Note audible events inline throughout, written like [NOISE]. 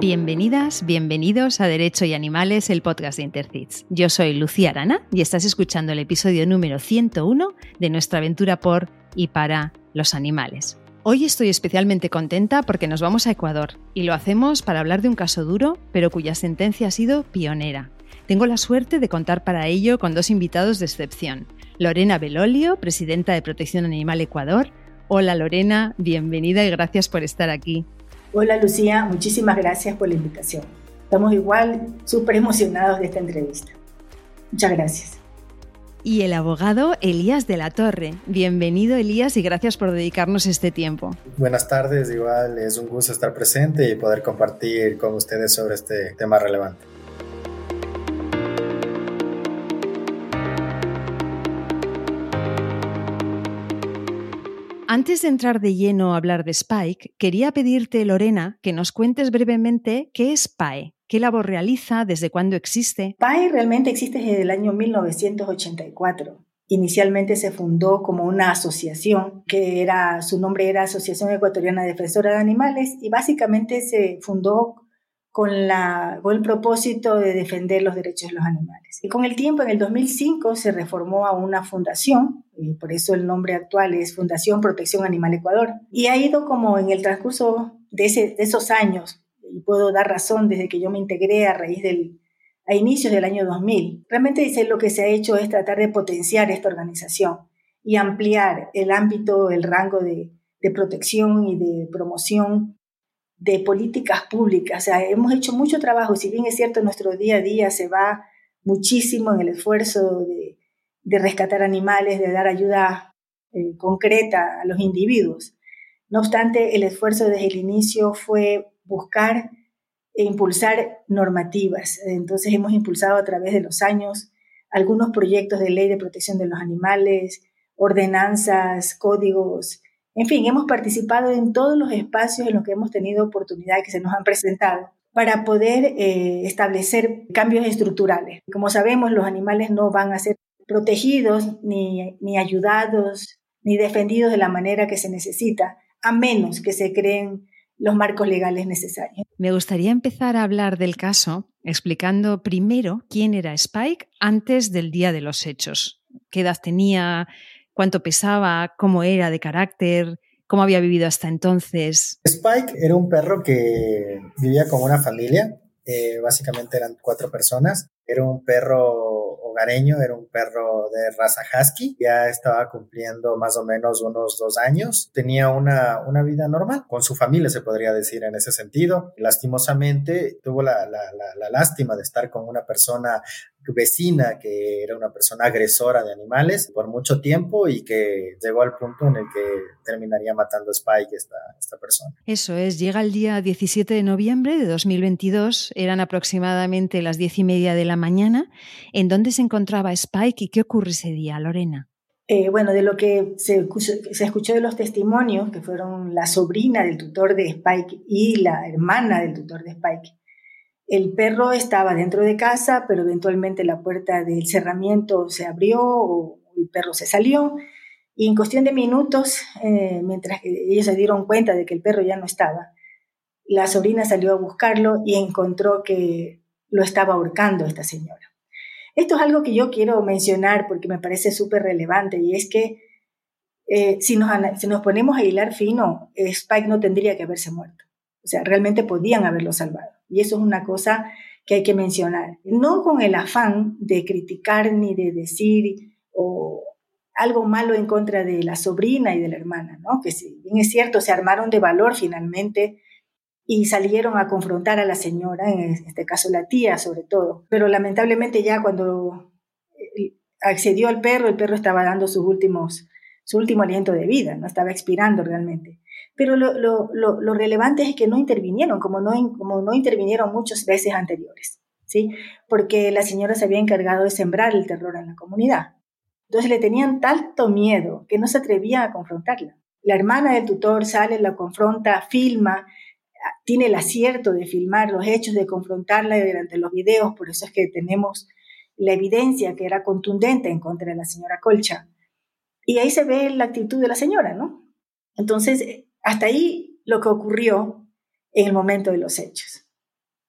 Bienvenidas, bienvenidos a Derecho y Animales, el podcast de Intercits. Yo soy Lucía Arana y estás escuchando el episodio número 101 de nuestra aventura por y para los animales. Hoy estoy especialmente contenta porque nos vamos a Ecuador y lo hacemos para hablar de un caso duro, pero cuya sentencia ha sido pionera. Tengo la suerte de contar para ello con dos invitados de excepción. Lorena Belolio, presidenta de Protección Animal Ecuador. Hola Lorena, bienvenida y gracias por estar aquí. Hola Lucía, muchísimas gracias por la invitación. Estamos igual súper emocionados de esta entrevista. Muchas gracias. Y el abogado Elías de la Torre. Bienvenido Elías y gracias por dedicarnos este tiempo. Buenas tardes, igual es un gusto estar presente y poder compartir con ustedes sobre este tema relevante. Antes de entrar de lleno a hablar de Spike, quería pedirte, Lorena, que nos cuentes brevemente qué es PAE, qué labor realiza, desde cuándo existe. PAE realmente existe desde el año 1984. Inicialmente se fundó como una asociación que era, su nombre era Asociación Ecuatoriana Defensora de Animales y básicamente se fundó con, la, con el propósito de defender los derechos de los animales. Y con el tiempo, en el 2005, se reformó a una fundación, y por eso el nombre actual es Fundación Protección Animal Ecuador, y ha ido como en el transcurso de, ese, de esos años, y puedo dar razón desde que yo me integré a raíz del, a inicios del año 2000. Realmente dice lo que se ha hecho es tratar de potenciar esta organización y ampliar el ámbito, el rango de, de protección y de promoción de políticas públicas. O sea, hemos hecho mucho trabajo, si bien es cierto, nuestro día a día se va muchísimo en el esfuerzo de, de rescatar animales, de dar ayuda eh, concreta a los individuos. No obstante, el esfuerzo desde el inicio fue buscar e impulsar normativas. Entonces hemos impulsado a través de los años algunos proyectos de ley de protección de los animales, ordenanzas, códigos en fin, hemos participado en todos los espacios en los que hemos tenido oportunidad que se nos han presentado para poder eh, establecer cambios estructurales. Como sabemos, los animales no van a ser protegidos, ni, ni ayudados, ni defendidos de la manera que se necesita, a menos que se creen los marcos legales necesarios. Me gustaría empezar a hablar del caso explicando primero quién era Spike antes del día de los hechos. ¿Qué edad tenía? Cuánto pesaba, cómo era de carácter, cómo había vivido hasta entonces. Spike era un perro que vivía con una familia, eh, básicamente eran cuatro personas. Era un perro hogareño, era un perro de raza husky, ya estaba cumpliendo más o menos unos dos años, tenía una, una vida normal, con su familia se podría decir en ese sentido. Lastimosamente tuvo la, la, la, lástima de estar con una persona vecina que era una persona agresora de animales por mucho tiempo y que llegó al punto en el que terminaría matando a Spike esta, esta persona. Eso es, llega el día 17 de noviembre de 2022, eran aproximadamente las diez y media de la mañana, en donde se encontraba Spike y qué ocurre ese día, Lorena? Eh, bueno, de lo que se, se, escuchó de los testimonios, que fueron la sobrina del tutor de Spike y la hermana del tutor de Spike, el perro estaba dentro de casa, pero eventualmente la puerta del cerramiento se abrió o el perro se salió. Y en cuestión de minutos, eh, mientras ellos se dieron cuenta de que el perro ya no estaba, la sobrina salió a buscarlo y encontró que lo estaba ahorcando esta señora. Esto es algo que yo quiero mencionar porque me parece súper relevante y es que eh, si, nos, si nos ponemos a hilar fino, Spike no tendría que haberse muerto. O sea, realmente podían haberlo salvado. Y eso es una cosa que hay que mencionar. No con el afán de criticar ni de decir o algo malo en contra de la sobrina y de la hermana, ¿no? Que si bien es cierto, se armaron de valor finalmente y salieron a confrontar a la señora, en este caso la tía sobre todo. Pero lamentablemente ya cuando eh, accedió al perro, el perro estaba dando sus últimos, su último aliento de vida, no estaba expirando realmente. Pero lo, lo, lo, relevante es que no intervinieron, como no, como no intervinieron muchas veces anteriores, ¿sí? Porque la señora se había encargado de sembrar el terror en la comunidad. Entonces le tenían tanto miedo que no se atrevían a confrontarla. La hermana del tutor sale, la confronta, filma, tiene el acierto de filmar los hechos, de confrontarla durante los videos, por eso es que tenemos la evidencia que era contundente en contra de la señora Colcha. Y ahí se ve la actitud de la señora, ¿no? Entonces, hasta ahí lo que ocurrió en el momento de los hechos.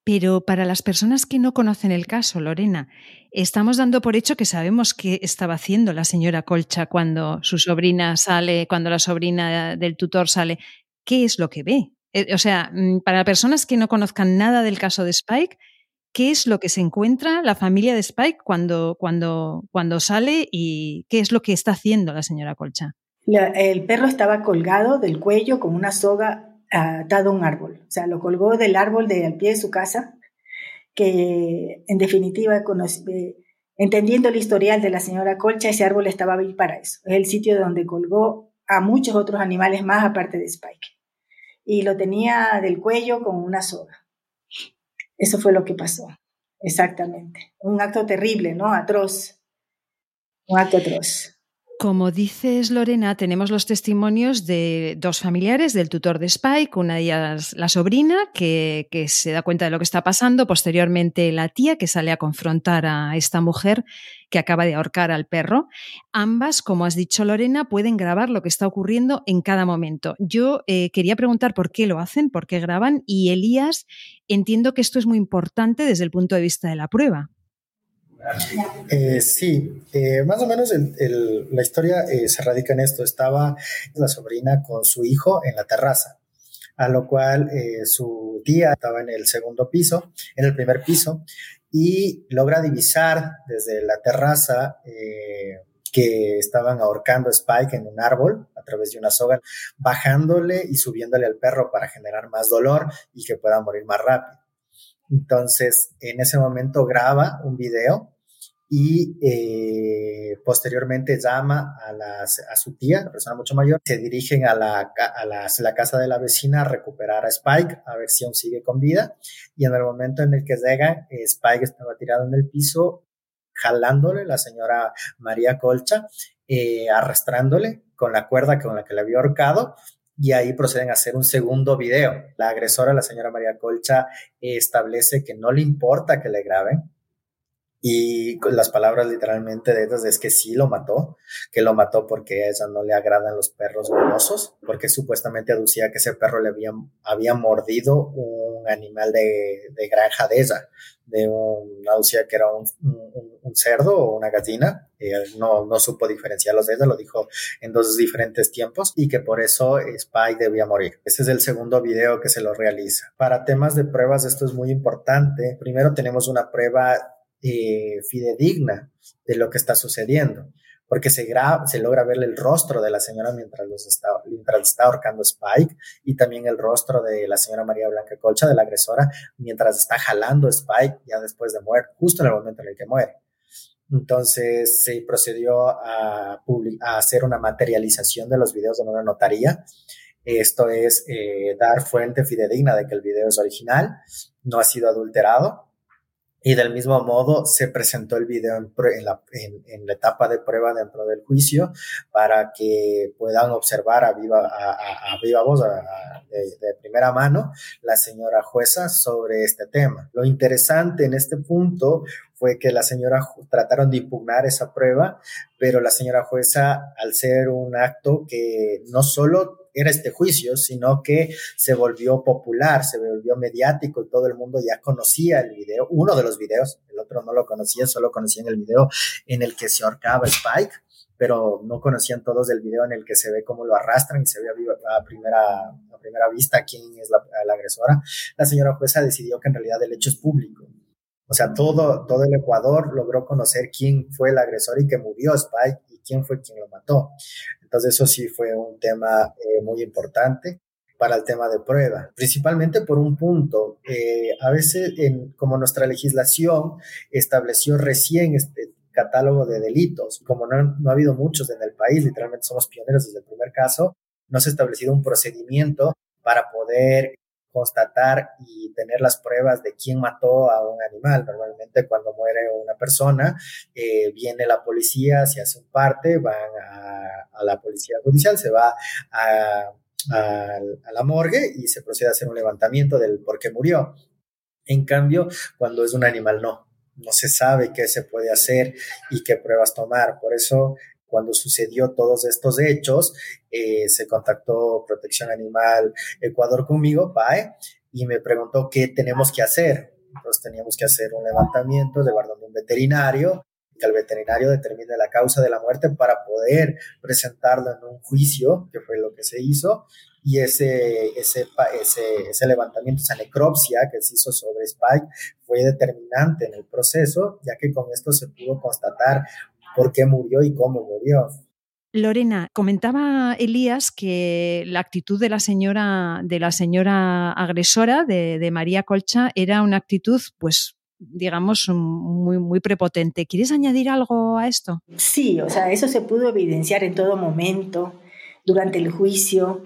Pero para las personas que no conocen el caso, Lorena, estamos dando por hecho que sabemos qué estaba haciendo la señora Colcha cuando su sobrina sale, cuando la sobrina del tutor sale. ¿Qué es lo que ve? Eh, o sea, mm, para personas que no conozcan nada del caso de Spike, ¿qué es lo que se encuentra la familia de Spike cuando, cuando, cuando sale y qué es lo que está haciendo la señora Colcha? El perro estaba colgado del cuello con una soga atado a un árbol. O sea, lo colgó del árbol de al pie de su casa, que en definitiva, eh, entendiendo el historial de la señora Colcha, ese árbol estaba bien para eso. Es el sitio donde colgó a muchos otros animales más aparte de Spike. Y lo tenía del cuello con una soga. Eso fue lo que pasó, exactamente. Un acto terrible, ¿no? Atroz. Un acto atroz. Como dices, Lorena, tenemos los testimonios de dos familiares del tutor de Spike, una de ellas la sobrina, que, se da cuenta de lo que está pasando, posteriormente la tía, que sale a confrontar a esta mujer que acaba de ahorcar al perro. Ambas, como has dicho, Lorena, pueden grabar lo que está ocurriendo en cada momento. Yo eh, quería preguntar por qué lo hacen, por qué graban, y Elías, entiendo que esto es muy importante desde el punto de vista de la prueba. Eh, sí, eh, más o menos la historia eh, se radica en esto. Estaba la sobrina con su hijo en la terraza, a lo cual su tía estaba en el segundo piso, en el primer piso, y logra divisar desde la terraza que estaban ahorcando a Spike en un árbol a través de una soga, bajándole y subiéndole al perro para generar más dolor y que pueda morir más rápido. Entonces, en ese momento graba un video y eh, posteriormente llama a, a, su tía, la persona mucho mayor, se dirigen a, la, a la, casa de la vecina a recuperar a Spike, a ver si aún sigue con vida. Y en el momento en el que llegan, eh, Spike estaba tirado en el piso, jalándole la señora María Colcha, eh, arrastrándole con la cuerda con la que le había ahorcado y ahí proceden a hacer un segundo video. La agresora, la señora María Colcha, establece que no le importa que le graben, y las palabras literalmente de ellas es que sí lo mató, que lo mató porque a ella no le agradan los perros golosos, porque supuestamente aducía que ese perro le había, había mordido un animal de, de granja de ella, de un, aducía que era un, un, cerdo o una gallina, no, no supo diferenciarlos de ella, lo dijo en dos diferentes tiempos y que por eso Spike debía morir. Ese es el segundo video que se lo realiza. Para temas de pruebas esto es muy importante. Primero tenemos una prueba eh, fidedigna de lo que está sucediendo, porque se, se logra ver el rostro de la señora mientras, los está, mientras está ahorcando Spike y también el rostro de la señora María Blanca Colcha, de la agresora, mientras está jalando Spike ya después de muerte, justo en el momento en el que muere. Entonces se procedió a, hacer una materialización de los videos en una notaría. Esto es eh, dar fuente fidedigna de que el video es original, no ha sido adulterado y del mismo modo se presentó el video en, la, en, la, etapa de prueba dentro del juicio para que puedan observar a viva, a, viva voz, de, primera mano, la señora jueza sobre este tema. Lo interesante en este punto fue que la señora trataron de impugnar esa prueba, pero la señora jueza, al ser un acto que no solo era este juicio, sino que se volvió popular, se volvió mediático y todo el mundo ya conocía el video, uno de los videos, el otro no lo conocía, solo conocían el video en el que se ahorcaba Spike, pero no conocían todos el video en el que se ve cómo lo arrastran y se ve a, primera, a primera vista quién es la, la agresora. La señora jueza decidió que en realidad el hecho es público. O sea, todo, todo el Ecuador logró conocer quién fue el agresor y que murió Spike y quién fue quien lo mató. Entonces eso sí fue un tema eh, muy importante para el tema de prueba, principalmente por un punto. Eh, a veces, en, como nuestra legislación estableció recién este catálogo de delitos, como no, no ha habido muchos en el país, literalmente somos pioneros desde el primer caso, no se ha establecido un procedimiento para poder constatar y tener las pruebas de quién mató a un animal. Normalmente cuando muere una persona, eh, viene la policía, se hace un parte, van a, la policía judicial, se va a, la morgue y se procede a hacer un levantamiento del por qué murió. En cambio, cuando es un animal, no. No se sabe qué se puede hacer y qué pruebas tomar. Por eso cuando sucedió todos estos hechos, eh, se contactó Protección Animal Ecuador conmigo, PAE, y me preguntó qué tenemos que hacer, Entonces teníamos que hacer un levantamiento de donde un veterinario, que el veterinario determine la causa de la muerte para poder presentarlo en un juicio, que fue lo que se hizo, y ese, ese, ese, ese levantamiento, esa necropsia que se hizo sobre Spike fue determinante en el proceso, ya que con esto se pudo constatar por qué murió y cómo murió. Lorena, comentaba Elías que la actitud de la señora, de la señora agresora, de, María Colcha, era una actitud, pues, digamos, muy, muy prepotente. ¿Quieres añadir algo a esto? Sí, o sea, eso se pudo evidenciar en todo momento durante el juicio.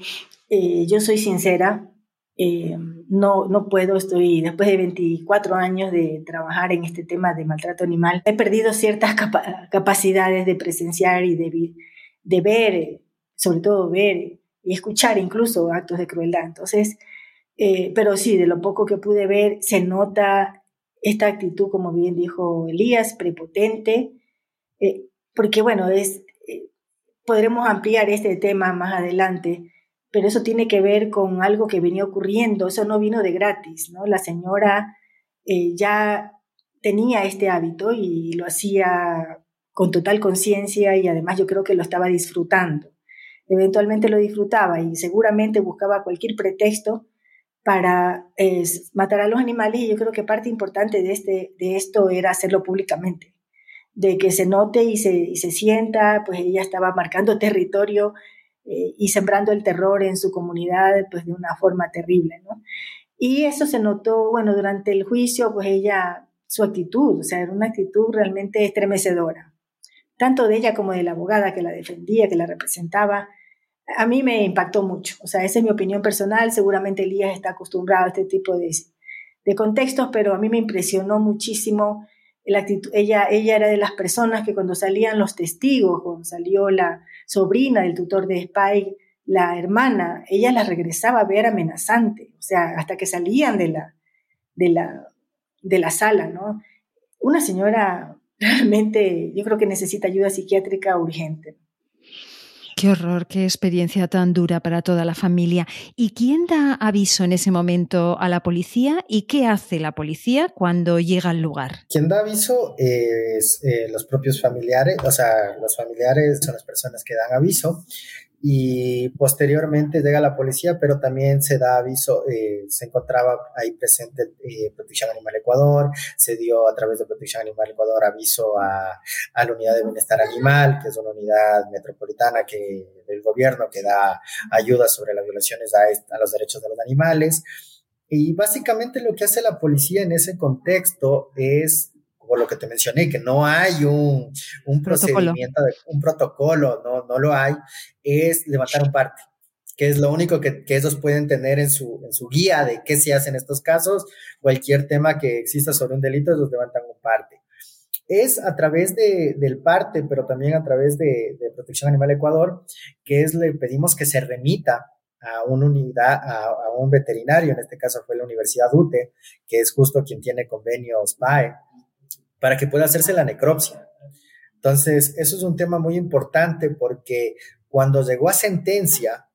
Eh, yo soy sincera, eh, no, no puedo, estoy después de 24 años de trabajar en este tema de maltrato animal, he perdido ciertas capacidades de presenciar y de, de ver, sobre todo ver y escuchar incluso actos de crueldad. Entonces, eh, pero sí, de lo poco que pude ver, se nota esta actitud, como bien dijo Elías, prepotente, eh, porque bueno, es, podremos ampliar este tema más adelante, pero eso tiene que ver con algo que venía ocurriendo, eso no vino de gratis, ¿no? La señora ya tenía este hábito y lo hacía con total conciencia y además yo creo que lo estaba disfrutando. Eventualmente lo disfrutaba y seguramente buscaba cualquier pretexto para matar a los animales y yo creo que parte importante de, este, de esto era hacerlo públicamente, de que se note y se, y se sienta, pues ella estaba marcando territorio eh, y sembrando el terror en su comunidad pues de una forma terrible, ¿no? Y eso se notó, bueno, durante el juicio, pues ella, su actitud, o sea, era una actitud realmente estremecedora tanto de ella como de la abogada que la defendía, que la representaba, a mí me impactó mucho. O sea, esa es mi opinión personal. Seguramente Elías está acostumbrado a este tipo de, de contextos, pero a mí me impresionó muchísimo la actitud. Ella, ella era de las personas que cuando salían los testigos, cuando salió la sobrina del tutor de Spike, la hermana, ella la regresaba a ver amenazante, o sea, hasta que salían de la, de la, de la sala, ¿no? Una señora [LAUGHS] realmente yo creo que necesita ayuda psiquiátrica urgente. Qué horror, qué experiencia tan dura para toda la familia. ¿Y quién da aviso en ese momento a la policía y qué hace la policía cuando llega al lugar? Quien da aviso es eh, los propios familiares, o sea, los familiares son las personas que dan aviso y posteriormente llega la policía, pero también se da aviso, eh, se encontraba ahí presente eh, Protección Animal Ecuador, se dio a través de Protección Animal Ecuador aviso a, a, la Unidad de Bienestar Animal, que es una unidad metropolitana que, del gobierno que da ayuda sobre las violaciones a, a los derechos de los animales. Y básicamente lo que hace la policía en ese contexto es por lo que te mencioné, que no hay un, un procedimiento, un protocolo, no, no lo hay, es levantar un parte, que es lo único que, que, ellos pueden tener en su, en su guía de qué se hace en estos casos. Cualquier tema que exista sobre un delito, ellos levantan un parte. Es a través de, del parte, pero también a través de, de, Protección Animal Ecuador, que es le pedimos que se remita a una unidad, a, a, un veterinario, en este caso fue la Universidad UTE, que es justo quien tiene convenios PAE, para que pueda hacerse la necropsia. Entonces, eso es un tema muy importante porque cuando llegó a sentencia,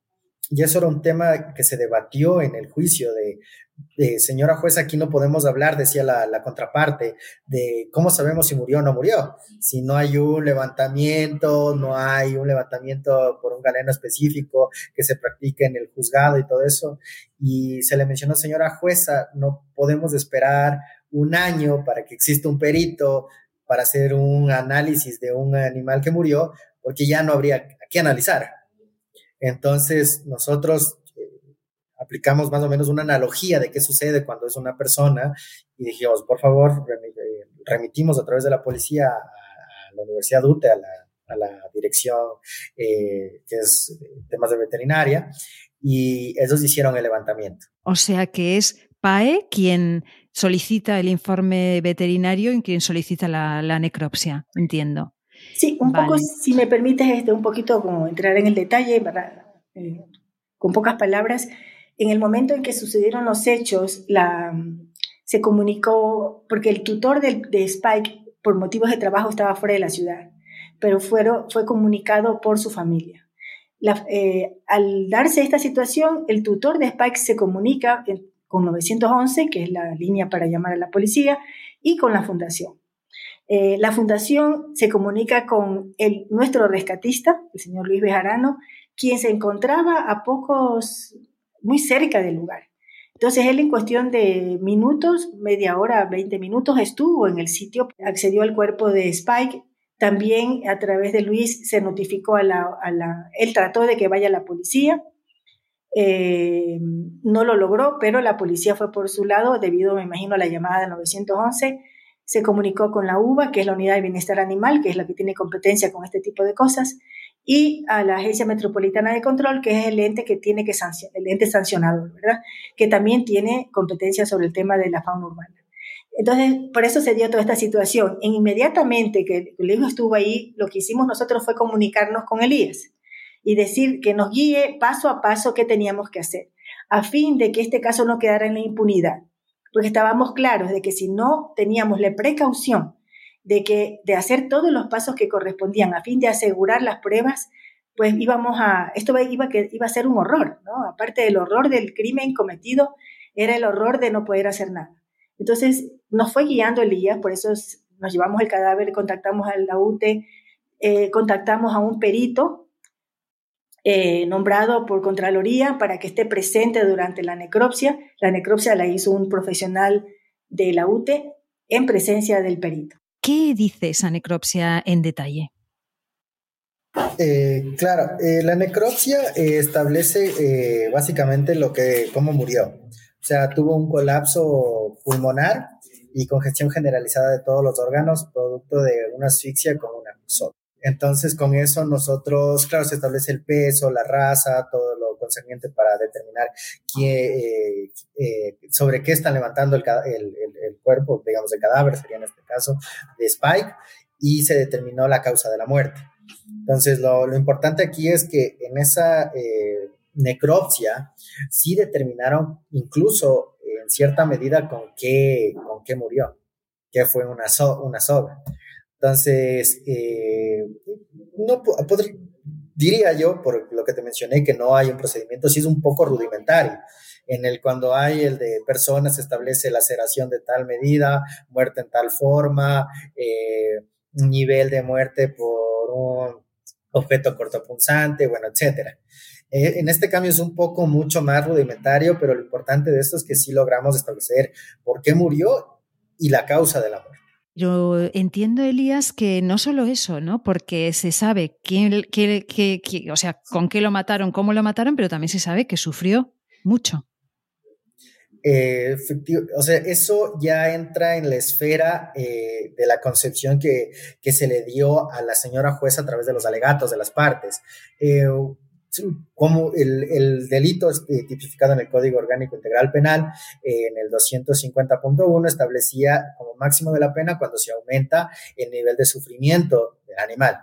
y eso era un tema que se debatió en el juicio de, señora juez, aquí no podemos hablar, decía la, la, contraparte, de cómo sabemos si murió o no murió. Si no hay un levantamiento, no hay un levantamiento por un galeno específico que se practique en el juzgado y todo eso. Y se le mencionó, señora jueza, no podemos esperar un año para que exista un perito para hacer un análisis de un animal que murió, porque ya no habría que analizar. Entonces, nosotros eh, aplicamos más o menos una analogía de qué sucede cuando es una persona y dijimos, por favor, eh, remitimos a través de la policía a, la Universidad UTE, a la, a la dirección eh, que es temas de veterinaria, y ellos hicieron el levantamiento. O sea que es PAE quien solicita el informe veterinario y quien solicita la, necropsia, entiendo. Sí, un poco, si me permites, este, un poquito como entrar en el detalle, eh, con pocas palabras, en el momento en que sucedieron los hechos, la, se comunicó, porque el tutor de, de Spike, por motivos de trabajo, estaba fuera de la ciudad, pero fueron, fue comunicado por su familia. La, eh, al darse esta situación, el tutor de Spike se comunica con 911, que es la línea para llamar a la policía, y con la fundación. Eh, la fundación se comunica con el, nuestro rescatista, el señor Luis Bejarano, quien se encontraba a pocos, muy cerca del lugar. Entonces él en cuestión de minutos, media hora, 20 minutos, estuvo en el sitio, accedió al cuerpo de Spike. También a través de Luis se notificó a la, a la él trató de que vaya la policía. Eh, no lo logró, pero la policía fue por su lado debido, me imagino, a la llamada de 911 se comunicó con la UBA, que es la Unidad de Bienestar Animal, que es la que tiene competencia con este tipo de cosas, y a la Agencia Metropolitana de Control, que es el ente que tiene que sancionar, el ente sancionador, ¿verdad? Que también tiene competencia sobre el tema de la fauna urbana. Entonces, por eso se dio toda esta situación. En inmediatamente que el hijo estuvo ahí, lo que hicimos nosotros fue comunicarnos con Elías y decir que nos guíe paso a paso qué teníamos que hacer, a fin de que este caso no quedara en la impunidad porque estábamos claros de que si no teníamos la precaución de que de hacer todos los pasos que correspondían a fin de asegurar las pruebas, pues íbamos a esto iba iba a ser un horror, ¿no? Aparte del horror del crimen cometido, era el horror de no poder hacer nada. Entonces nos fue guiando Elías, por eso nos llevamos el cadáver, contactamos al la UTE, eh, contactamos a un perito eh, nombrado por Contraloría para que esté presente durante la necropsia. La necropsia la hizo un profesional de la UTE en presencia del perito. ¿Qué dice esa necropsia en detalle? Eh, claro, eh, la necropsia establece básicamente lo que, cómo murió. O sea, tuvo un colapso pulmonar y congestión generalizada de todos los órganos, producto de una asfixia con una sol. Entonces, con eso nosotros, claro, se establece el peso, la raza, todo lo concerniente para determinar eh, eh, sobre qué están levantando el, cuerpo, digamos, el cadáver, sería en este caso, de Spike, y se determinó la causa de la muerte. Entonces, lo, importante aquí es que en esa eh, necropsia sí determinaron incluso en cierta medida con qué, con qué murió, que fue una, una soga. Entonces, eh, no diría yo, por lo que te mencioné, que no hay un procedimiento, sí es un poco rudimentario. En el cuando hay el de personas se establece laceración de tal medida, muerte en tal forma, eh, nivel de muerte por un objeto cortopunzante, bueno, etcétera. Eh, en este cambio es un poco mucho más rudimentario, pero lo importante de esto es que sí logramos establecer por qué murió y la causa de la muerte. Yo entiendo, Elías, que no solo eso, ¿no? Porque se sabe quién, o sea, con qué lo mataron, cómo lo mataron, pero también se sabe que sufrió mucho. Eh, o sea, eso ya entra en la esfera eh, de la concepción que, que, se le dio a la señora jueza a través de los alegatos de las partes. Eh, como el, delito eh, tipificado en el Código Orgánico Integral Penal, en el 250.1, establecía como máximo de la pena cuando se aumenta el nivel de sufrimiento del animal.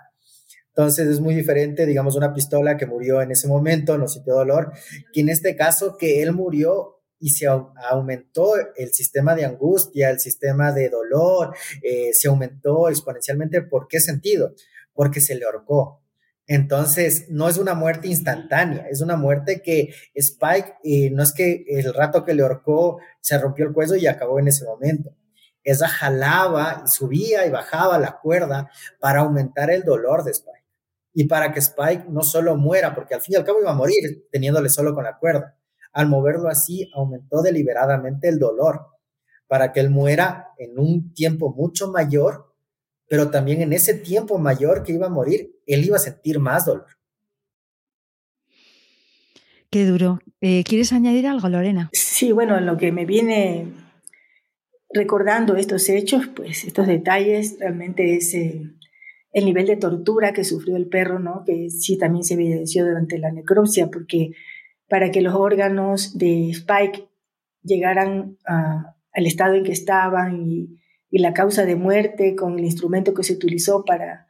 Entonces es muy diferente, digamos, una pistola que murió en ese momento, no sintió dolor, que en este caso que él murió y se aumentó el sistema de angustia, el sistema de dolor, eh, se aumentó exponencialmente. ¿Por qué sentido? Porque se le ahorcó entonces, no es una muerte instantánea, es una muerte que Spike, eh, no es que el rato que le ahorcó se rompió el cuello y acabó en ese momento. Esa jalaba y subía y bajaba la cuerda para aumentar el dolor de Spike. Y para que Spike no solo muera, porque al fin y al cabo iba a morir teniéndole solo con la cuerda. Al moverlo así, aumentó deliberadamente el dolor para que él muera en un tiempo mucho mayor pero también en ese tiempo mayor que iba a morir, él iba a sentir más dolor. Qué duro. Eh, ¿Quieres añadir algo, Lorena? Sí, bueno, lo que me viene recordando estos hechos, pues estos detalles, realmente es eh, el nivel de tortura que sufrió el perro, ¿no? Que sí también se evidenció durante la necropsia, porque para que los órganos de Spike llegaran al estado en que estaban y y la causa de muerte con el instrumento que se utilizó para,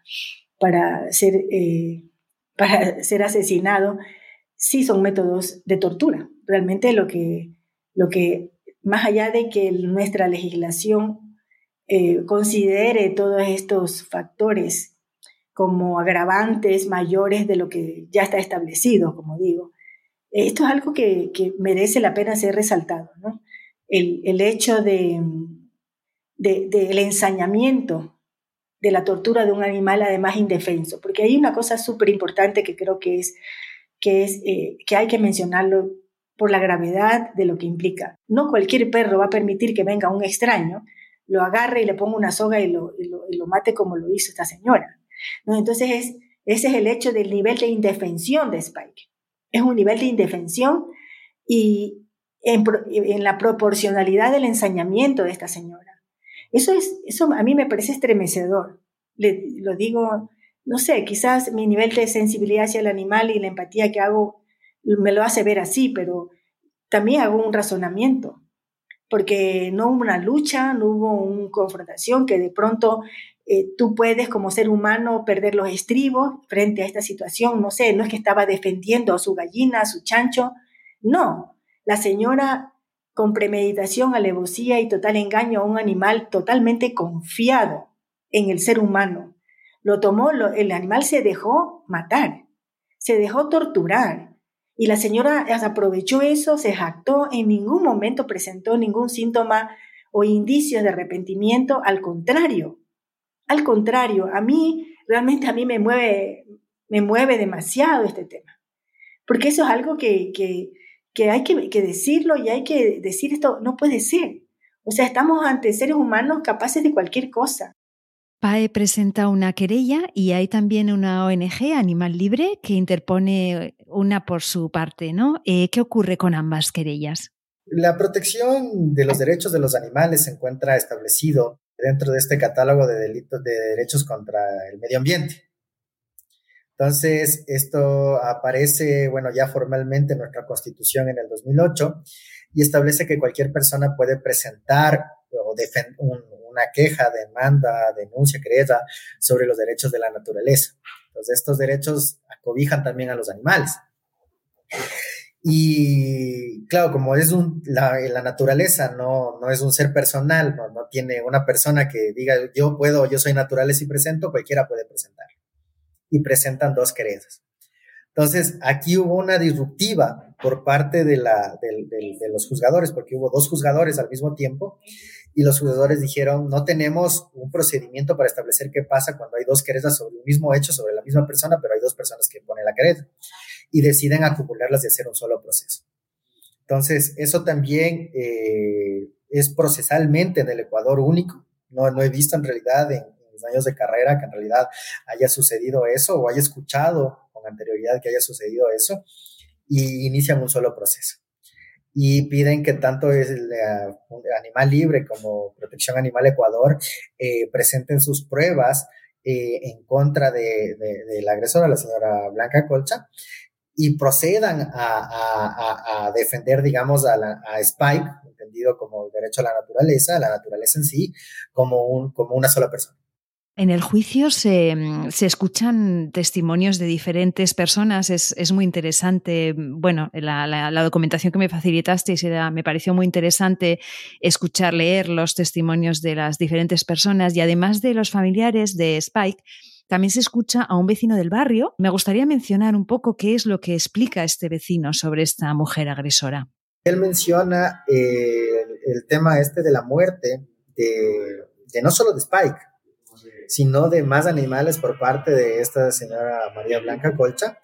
para, ser, eh, para [LAUGHS] ser asesinado, sí son métodos de tortura. Realmente lo que, lo que más allá de que nuestra legislación eh, considere todos estos factores como agravantes mayores de lo que ya está establecido, como digo, esto es algo que, que merece la pena ser resaltado. ¿no? el, hecho de, del ensañamiento de la tortura de un animal además indefenso, porque hay una cosa súper importante que creo que es, eh, que hay que mencionarlo por la gravedad de lo que implica. No cualquier perro va a permitir que venga un extraño, lo agarre y le ponga una soga y lo, mate como lo hizo esta señora. ¿no? Entonces, es, ese es el hecho del nivel de indefensión de Spike. Es un nivel de indefensión y en la proporcionalidad del ensañamiento de esta señora. Eso, es, eso a mí me parece estremecedor. Lo digo, no sé, quizás mi nivel de sensibilidad hacia el animal y la empatía que hago me lo hace ver así, pero también hago un razonamiento, porque no hubo una lucha, no hubo una confrontación que de pronto eh, tú puedes como ser humano perder los estribos frente a esta situación, no sé, no es que estaba defendiendo a su gallina, a su chancho, no, la señora con premeditación, alevosía y total engaño a un animal totalmente confiado en el ser humano. Lo tomó, el animal se dejó matar, se dejó torturar, y la señora aprovechó eso, se jactó, en ningún momento presentó ningún síntoma o indicio de arrepentimiento, al contrario, al contrario, a mí, realmente a mí me mueve, me mueve demasiado este tema, porque eso es algo que, que, hay que, que decirlo y hay que decir esto, no puede ser. O sea, estamos ante seres humanos capaces de cualquier cosa. PAE presenta una querella y hay también una ONG, Animal Libre, que interpone una por su parte, ¿no? Eh, ¿Qué ocurre con ambas querellas? La protección de los derechos de los animales se encuentra establecido dentro de este catálogo de delitos de derechos contra el medio ambiente. Entonces, esto aparece, bueno, ya formalmente en nuestra constitución en el 2008 y establece que cualquier persona puede presentar o un, una queja, demanda, denuncia, querella sobre los derechos de la naturaleza. Entonces, estos derechos acobijan también a los animales. Y claro, como es un, la, naturaleza no, no es un ser personal, no, no, tiene una persona que diga yo puedo, yo soy naturaleza y presento, cualquiera puede presentar. Y presentan dos querellas. Entonces, aquí hubo una disruptiva por parte de, la, de, los juzgadores, porque hubo dos juzgadores al mismo tiempo, y los juzgadores dijeron, no tenemos un procedimiento para establecer qué pasa cuando hay dos querellas sobre el mismo hecho, sobre la misma persona, pero hay dos personas que ponen la querella, y deciden acumularlas y hacer un solo proceso. Entonces, eso también eh, es procesalmente en el Ecuador único. No, no he visto en realidad en, años de carrera que en realidad haya sucedido eso o haya escuchado anterioridad que haya sucedido eso y inician un solo proceso. Y piden que tanto el, Animal Libre como Protección Animal Ecuador eh, presenten sus pruebas eh, en contra de, la agresora, la señora Blanca Colcha, y procedan a, defender, digamos, a, a, Spike, entendido como el derecho a la naturaleza, a la naturaleza en sí, como, un, como una sola persona. En el juicio se, se, escuchan testimonios de diferentes personas, es, es muy interesante. Bueno, la, la, documentación que me facilitaste me pareció muy interesante escuchar, leer los testimonios de las diferentes personas y además de los familiares de Spike, también se escucha a un vecino del barrio. Me gustaría mencionar un poco qué es lo que explica este vecino sobre esta mujer agresora. Él menciona eh, el tema este de la muerte de no solo de Spike, sino de más animales por parte de esta señora María Blanca Colcha,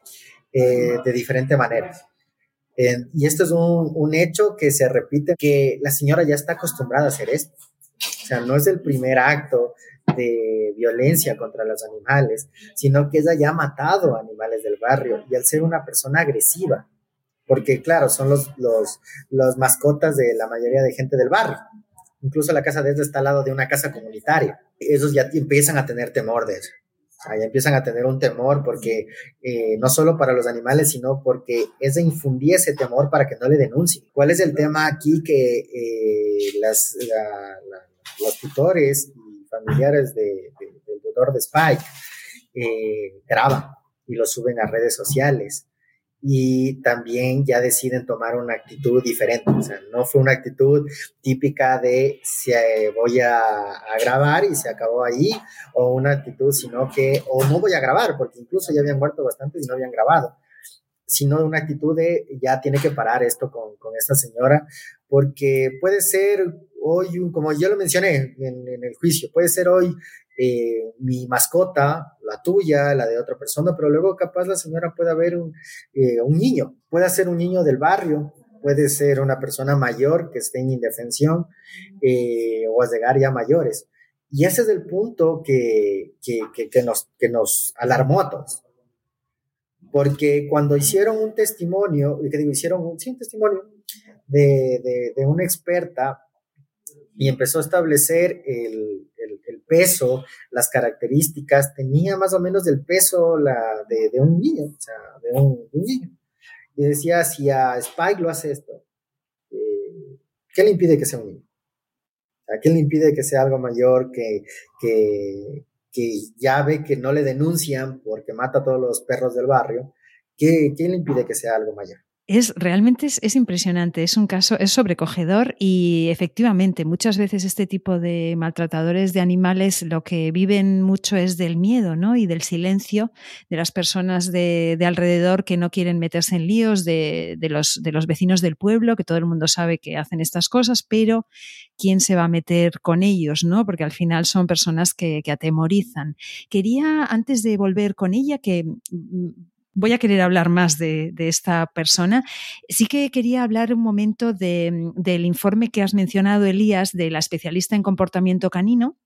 eh, de diferente manera. y esto es un, un, hecho que se repite, que la señora ya está acostumbrada a hacer esto. O sea, no es el primer acto de violencia contra los animales, sino que ella ya ha matado animales del barrio y al ser una persona agresiva, porque claro, son los, los, los mascotas de la mayoría de gente del barrio. Incluso la casa de ella está al lado de una casa comunitaria esos ya empiezan a tener temor de eso. ya empiezan a tener un temor porque eh, no solo para los animales, sino porque es de infundir ese temor para que no le denuncien. ¿Cuál es el tema aquí que eh, las, los tutores y familiares de, del tutor de Spike eh, graban y lo suben a redes sociales? Y también ya deciden tomar una actitud diferente. O sea, no fue una actitud típica de se voy a, grabar y se acabó ahí, o una actitud, sino que, o no voy a grabar, porque incluso ya habían muerto bastantes y no habían grabado, sino una actitud de ya tiene que parar esto con, con esta señora, porque puede ser hoy, como yo lo mencioné en, el juicio, puede ser hoy eh, mi mascota, la tuya, la de otra persona, pero luego capaz la señora puede haber un, eh, un niño, puede ser un niño del barrio, puede ser una persona mayor que esté en indefensión eh, o llegar ya mayores. Y ese es el punto que, que, que, nos, que nos alarmó a todos. Porque cuando hicieron un testimonio, que digo, hicieron un, sí, testimonio de, de, una experta y empezó a establecer el, el, peso, las características, tenía más o menos del peso la, de, un niño, o sea, de un, niño. Y decía, si a Spike lo hace esto, eh, ¿qué le impide que sea un niño? ¿A quién le impide que sea algo mayor, que, que, que ya ve que no le denuncian porque mata a todos los perros del barrio? ¿Qué, ¿Quién le impide que sea algo mayor? Es realmente es, impresionante, es un caso, es sobrecogedor y efectivamente muchas veces este tipo de maltratadores de animales lo que viven mucho es del miedo ¿no? y del silencio de las personas de, alrededor que no quieren meterse en líos, de, los, de los vecinos del pueblo, que todo el mundo sabe que hacen estas cosas, pero ¿quién se va a meter con ellos? ¿no? Porque al final son personas que, que atemorizan. Quería, antes de volver con ella, que voy a querer hablar más de, esta persona. Sí que quería hablar un momento del informe que has mencionado, Elías, de la especialista en comportamiento canino,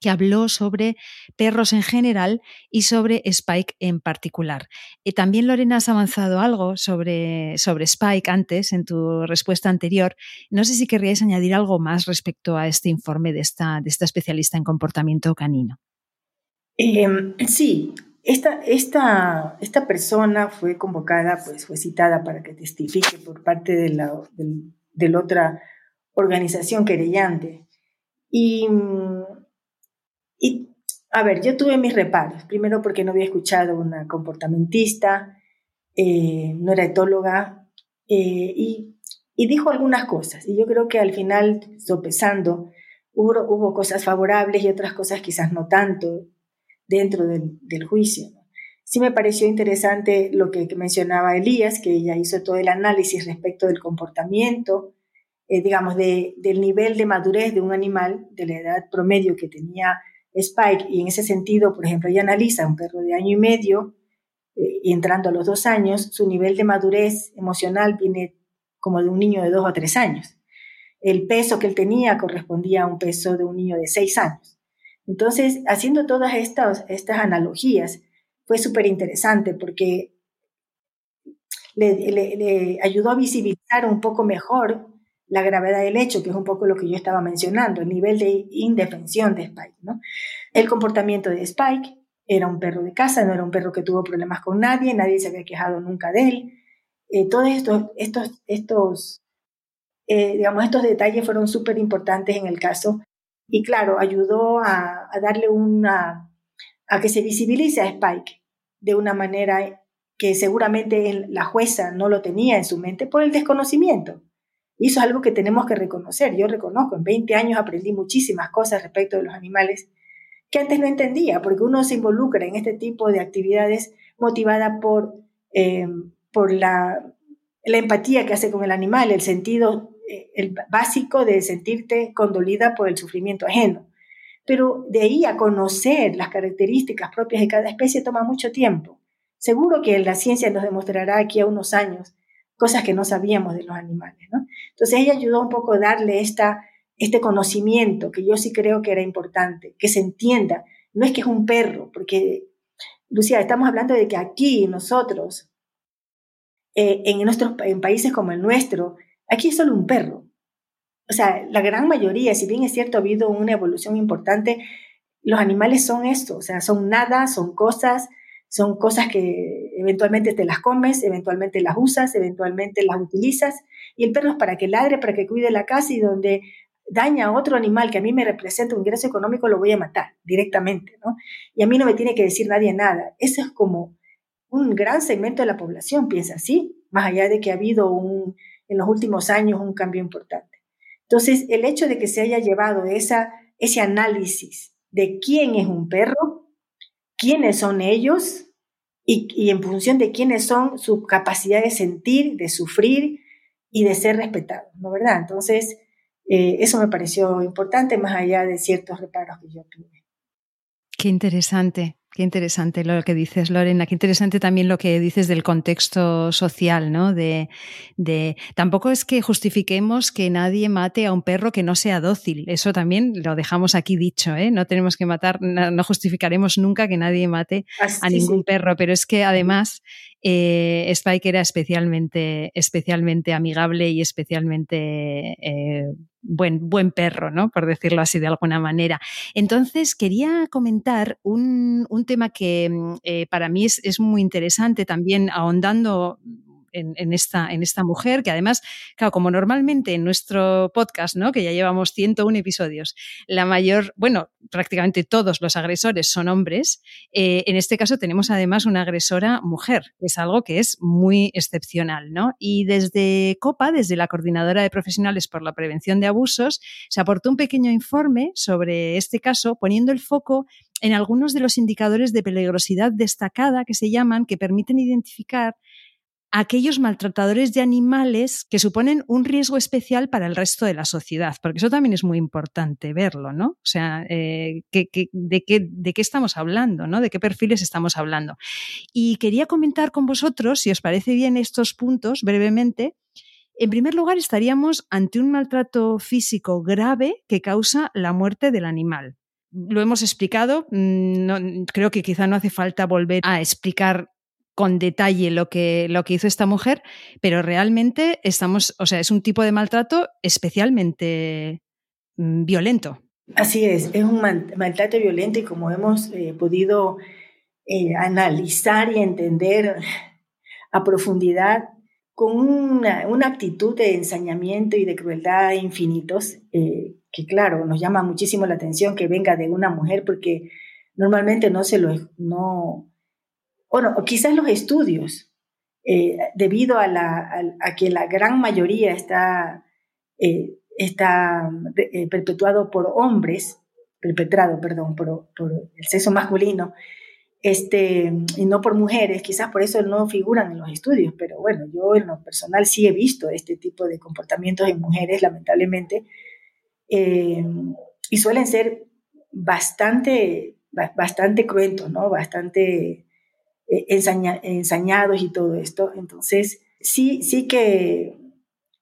que habló sobre perros en general y sobre Spike en particular. Y también, Lorena, has avanzado algo sobre, sobre Spike antes, en tu respuesta anterior. No sé si querríais añadir algo más respecto a este informe de esta, de esta especialista en comportamiento canino. Em, sí, esta, esta, esta persona fue convocada, pues fue citada para que testifique por parte de la, de otra organización querellante. Y, y, a ver, yo tuve mis reparos. Primero porque no había escuchado una comportamentista, eh, no era etóloga, eh, y, y, dijo algunas cosas. Y yo creo que al final, sopesando, hubo, hubo cosas favorables y otras cosas quizás no tanto dentro del, juicio. Sí me pareció interesante lo que, mencionaba Elías, que ella hizo todo el análisis respecto del comportamiento, eh, digamos, de, del nivel de madurez de un animal, de la edad promedio que tenía Spike, y en ese sentido, por ejemplo, ella analiza un perro de año y medio, eh, y entrando a los dos años, su nivel de madurez emocional viene como de un niño de dos o tres años. El peso que él tenía correspondía a un peso de un niño de seis años. Entonces, haciendo todas estas, analogías, fue súper interesante porque le, ayudó a visibilizar un poco mejor la gravedad del hecho, que es un poco lo que yo estaba mencionando, el nivel de indefensión de Spike. ¿no? El comportamiento de Spike era un perro de casa, no era un perro que tuvo problemas con nadie, nadie se había quejado nunca de él. Eh, todos estos, estos, estos, eh, digamos, estos detalles fueron súper importantes en el caso y claro, ayudó a, darle una, a que se visibilice a Spike de una manera que seguramente la jueza no lo tenía en su mente por el desconocimiento. Y eso es algo que tenemos que reconocer. Yo reconozco, en 20 años aprendí muchísimas cosas respecto de los animales que antes no entendía, porque uno se involucra en este tipo de actividades motivada por, eh, por la, empatía que hace con el animal, el sentido el básico de sentirte condolida por el sufrimiento ajeno. Pero de ahí a conocer las características propias de cada especie toma mucho tiempo. Seguro que la ciencia nos demostrará aquí a unos años cosas que no sabíamos de los animales. ¿no? Entonces ella ayudó un poco a darle esta, este conocimiento que yo sí creo que era importante, que se entienda. No es que es un perro, porque, Lucía, estamos hablando de que aquí nosotros, eh, en, nuestros, en países como el nuestro, Aquí es solo un perro. O sea, la gran mayoría, si bien es cierto, ha habido una evolución importante, los animales son esto, o sea, son nada, son cosas, son cosas que eventualmente te las comes, eventualmente las usas, eventualmente las utilizas, y el perro es para que ladre, para que cuide la casa y donde daña a otro animal que a mí me representa un ingreso económico, lo voy a matar directamente, ¿no? Y a mí no me tiene que decir nadie nada. Eso es como un gran segmento de la población piensa así, más allá de que ha habido un en los últimos años un cambio importante. Entonces, el hecho de que se haya llevado esa, ese análisis de quién es un perro, quiénes son ellos y, en función de quiénes son, su capacidad de sentir, de sufrir y de ser respetado, ¿no verdad? Entonces, eh, eso me pareció importante más allá de ciertos reparos que yo tuve. Qué interesante. Qué interesante lo que dices, Lorena. Qué interesante también lo que dices del contexto social, ¿no? De, de, tampoco es que justifiquemos que nadie mate a un perro que no sea dócil. Eso también lo dejamos aquí dicho, ¿eh? No tenemos que matar, no, justificaremos nunca que nadie mate a ningún perro, pero es que además eh, Spike era especialmente, especialmente amigable y especialmente eh, buen, buen perro, ¿no? Por decirlo así de alguna manera. Entonces, quería comentar un, tema que mm, eh, para mí es, es, muy interesante también ahondando en, esta, en esta mujer, que además, claro, como normalmente en nuestro podcast, ¿no? que ya llevamos 101 episodios, la mayor, bueno, prácticamente todos los agresores son hombres, eh, en este caso tenemos además una agresora mujer, que es algo que es muy excepcional. ¿no? Y desde COPA, desde la Coordinadora de Profesionales por la Prevención de Abusos, se aportó un pequeño informe sobre este caso, poniendo el foco en algunos de los indicadores de peligrosidad destacada que se llaman, que permiten identificar aquellos maltratadores de animales que suponen un riesgo especial para el resto de la sociedad, porque eso también es muy importante verlo, ¿no? O sea, eh, de, qué, ¿de qué estamos hablando, ¿no? ¿De qué perfiles estamos hablando? Y quería comentar con vosotros, si os parece bien estos puntos, brevemente. En primer lugar, estaríamos ante un maltrato físico grave que causa la muerte del animal. Lo hemos explicado, mm, creo que quizá no hace falta volver a explicar con detalle lo que, lo que hizo esta mujer, pero realmente estamos, o sea, es un tipo de maltrato especialmente mm, violento. Así es, es un maltrato violento y como hemos eh, podido eh, analizar y entender a profundidad, con una, actitud de ensañamiento y de crueldad infinitos, eh, que claro, nos llama muchísimo la atención que venga de una mujer porque normalmente no se lo, no, bueno, quizás los estudios, eh, debido a, que la gran mayoría está, eh, está eh, perpetuado por hombres, perpetrado, perdón, por, por, el sexo masculino, este, y no por mujeres, quizás por eso no figuran en los estudios, pero bueno, yo en lo personal sí he visto este tipo de comportamientos en mujeres, lamentablemente, y suelen ser bastante, bastante cruentos, ¿no? Bastante eh, ensañados y todo esto. Entonces, sí, sí que,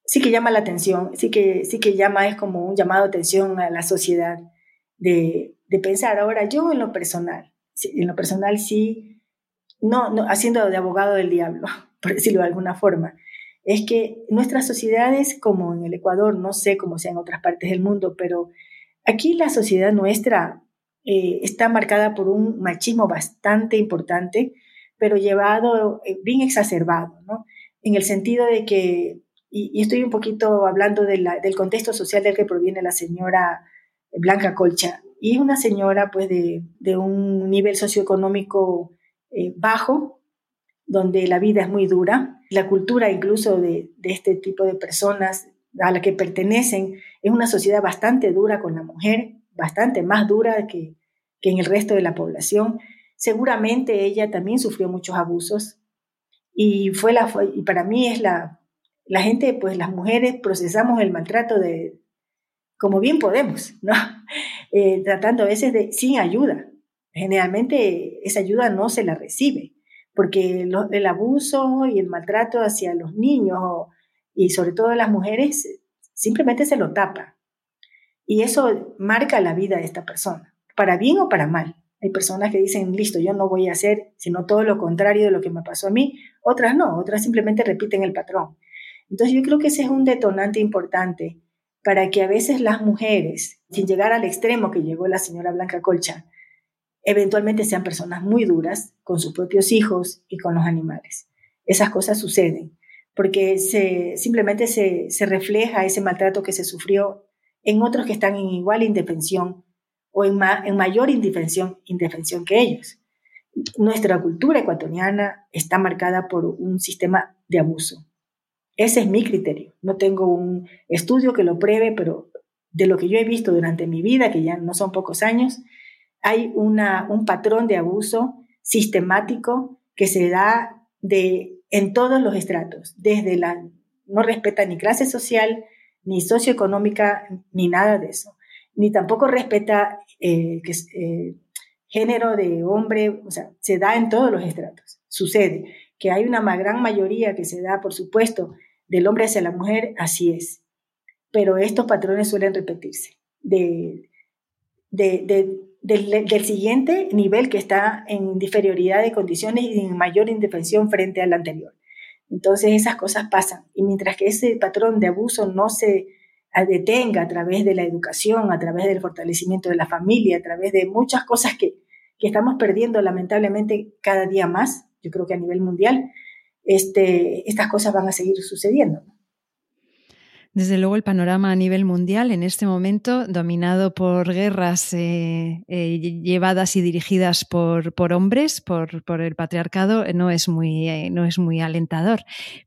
sí que llama la atención, sí que, sí que llama, es como un llamado de atención a la sociedad de, de pensar. Ahora, yo en lo personal, en lo personal sí, no, no, haciendo de abogado del diablo, [LAUGHS] por decirlo de alguna forma, es que nuestras sociedades, como en el Ecuador, no sé cómo sea en otras partes del mundo, pero aquí la sociedad nuestra eh, está marcada por un machismo bastante importante, pero llevado eh, bien exacerbado, ¿no? En el sentido de que, y, estoy un poquito hablando del contexto social del que proviene la señora Blanca Colcha, y es una señora pues de, un nivel socioeconómico eh, bajo, donde la vida es muy dura, la cultura incluso de, este tipo de personas a la que pertenecen es una sociedad bastante dura con la mujer, bastante más dura que en el resto de la población. Seguramente ella también sufrió muchos abusos y fue la y para mí es la la gente pues las mujeres procesamos el maltrato de como bien podemos, ¿no? [LAUGHS] Eh, tratando a veces de sin ayuda. Generalmente esa ayuda no se la recibe porque el abuso y el maltrato hacia los niños y sobre todo las mujeres simplemente se lo tapa. Y eso marca la vida de esta persona, para bien o para mal. Hay personas que dicen, listo, yo no voy a hacer sino todo lo contrario de lo que me pasó a mí. Otras no, otras simplemente repiten el patrón. Entonces yo creo que ese es un detonante importante para que a veces las mujeres, sin llegar al extremo que llegó la señora Blanca Colcha, eventualmente sean personas muy duras con sus propios hijos y con los animales. Esas cosas suceden porque se, simplemente se, se refleja ese maltrato que se sufrió en otros que están en igual indefensión o en, mayor indefensión, indefensión que ellos. Nuestra cultura ecuatoriana está marcada por un sistema de abuso. Ese es mi criterio. No tengo un estudio que lo pruebe, pero de lo que yo he visto durante mi vida, que ya no son pocos años, hay una, un patrón de abuso sistemático que se da de, en todos los estratos, desde la, no respeta ni clase social, ni socioeconómica, ni nada de eso, ni tampoco respeta eh, que, eh, género de hombre, o sea, se da en todos los estratos. Sucede que hay una gran mayoría que se da, por supuesto, del hombre hacia la mujer, así es. Pero estos patrones suelen repetirse. De, del, del, siguiente nivel que está en inferioridad de condiciones y en mayor indefensión frente al anterior. Entonces esas cosas pasan. Y mientras que ese patrón de abuso no se detenga a través de la educación, a través del fortalecimiento de la familia, a través de muchas cosas que, que estamos perdiendo lamentablemente cada día más, yo creo que a nivel mundial, este, estas cosas van a seguir sucediendo. Desde luego el panorama a nivel mundial en este momento, dominado por guerras eh, eh, llevadas y dirigidas por, hombres, por, por, el patriarcado, no es, muy, eh, no es muy alentador.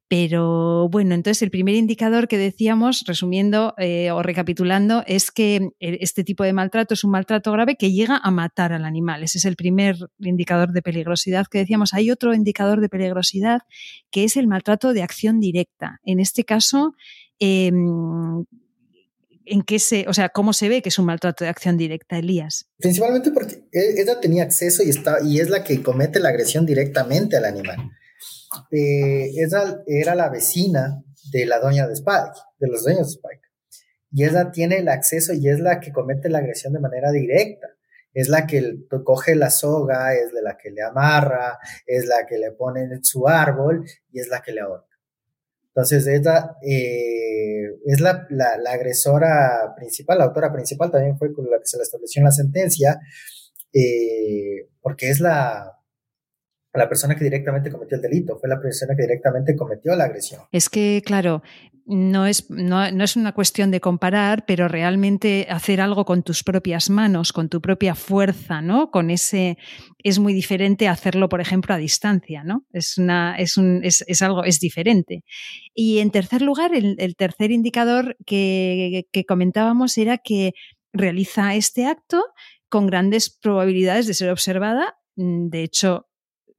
Pero bueno, entonces el primer indicador que decíamos, resumiendo o recapitulando, es que este tipo de maltrato es un maltrato grave que llega a matar al animal. Ese es el primer indicador de peligrosidad que decíamos. Hay otro indicador de peligrosidad que es el maltrato de acción directa. En este caso, Em, en qué se, o sea, cómo se ve que es un maltrato de acción directa, Elías. Principalmente porque e, ella tenía acceso y, está, y es la que comete la agresión directamente al animal. Eh, ella era la vecina de la doña de Spike, de los dueños de Spike. Y ella tiene el acceso y es la que comete la agresión de manera directa. Es la que coge la soga, es de la que le amarra, es la que le pone en su árbol y es la que le ahorca. Entonces, ella eh, es la, agresora principal, la autora principal también fue con la que se le estableció en la sentencia, eh, porque es la, la persona que directamente cometió el delito, fue la persona que directamente cometió la agresión. Es que, claro, no es, no, es una cuestión de comparar, pero realmente hacer algo con tus propias manos, con tu propia fuerza, ¿no? Con ese es muy diferente hacerlo, por ejemplo, a distancia, ¿no? Es una, es un, es, es algo, es diferente. Y en tercer lugar, el, el tercer indicador que, que comentábamos era que realiza este acto con grandes probabilidades de ser observada. De hecho,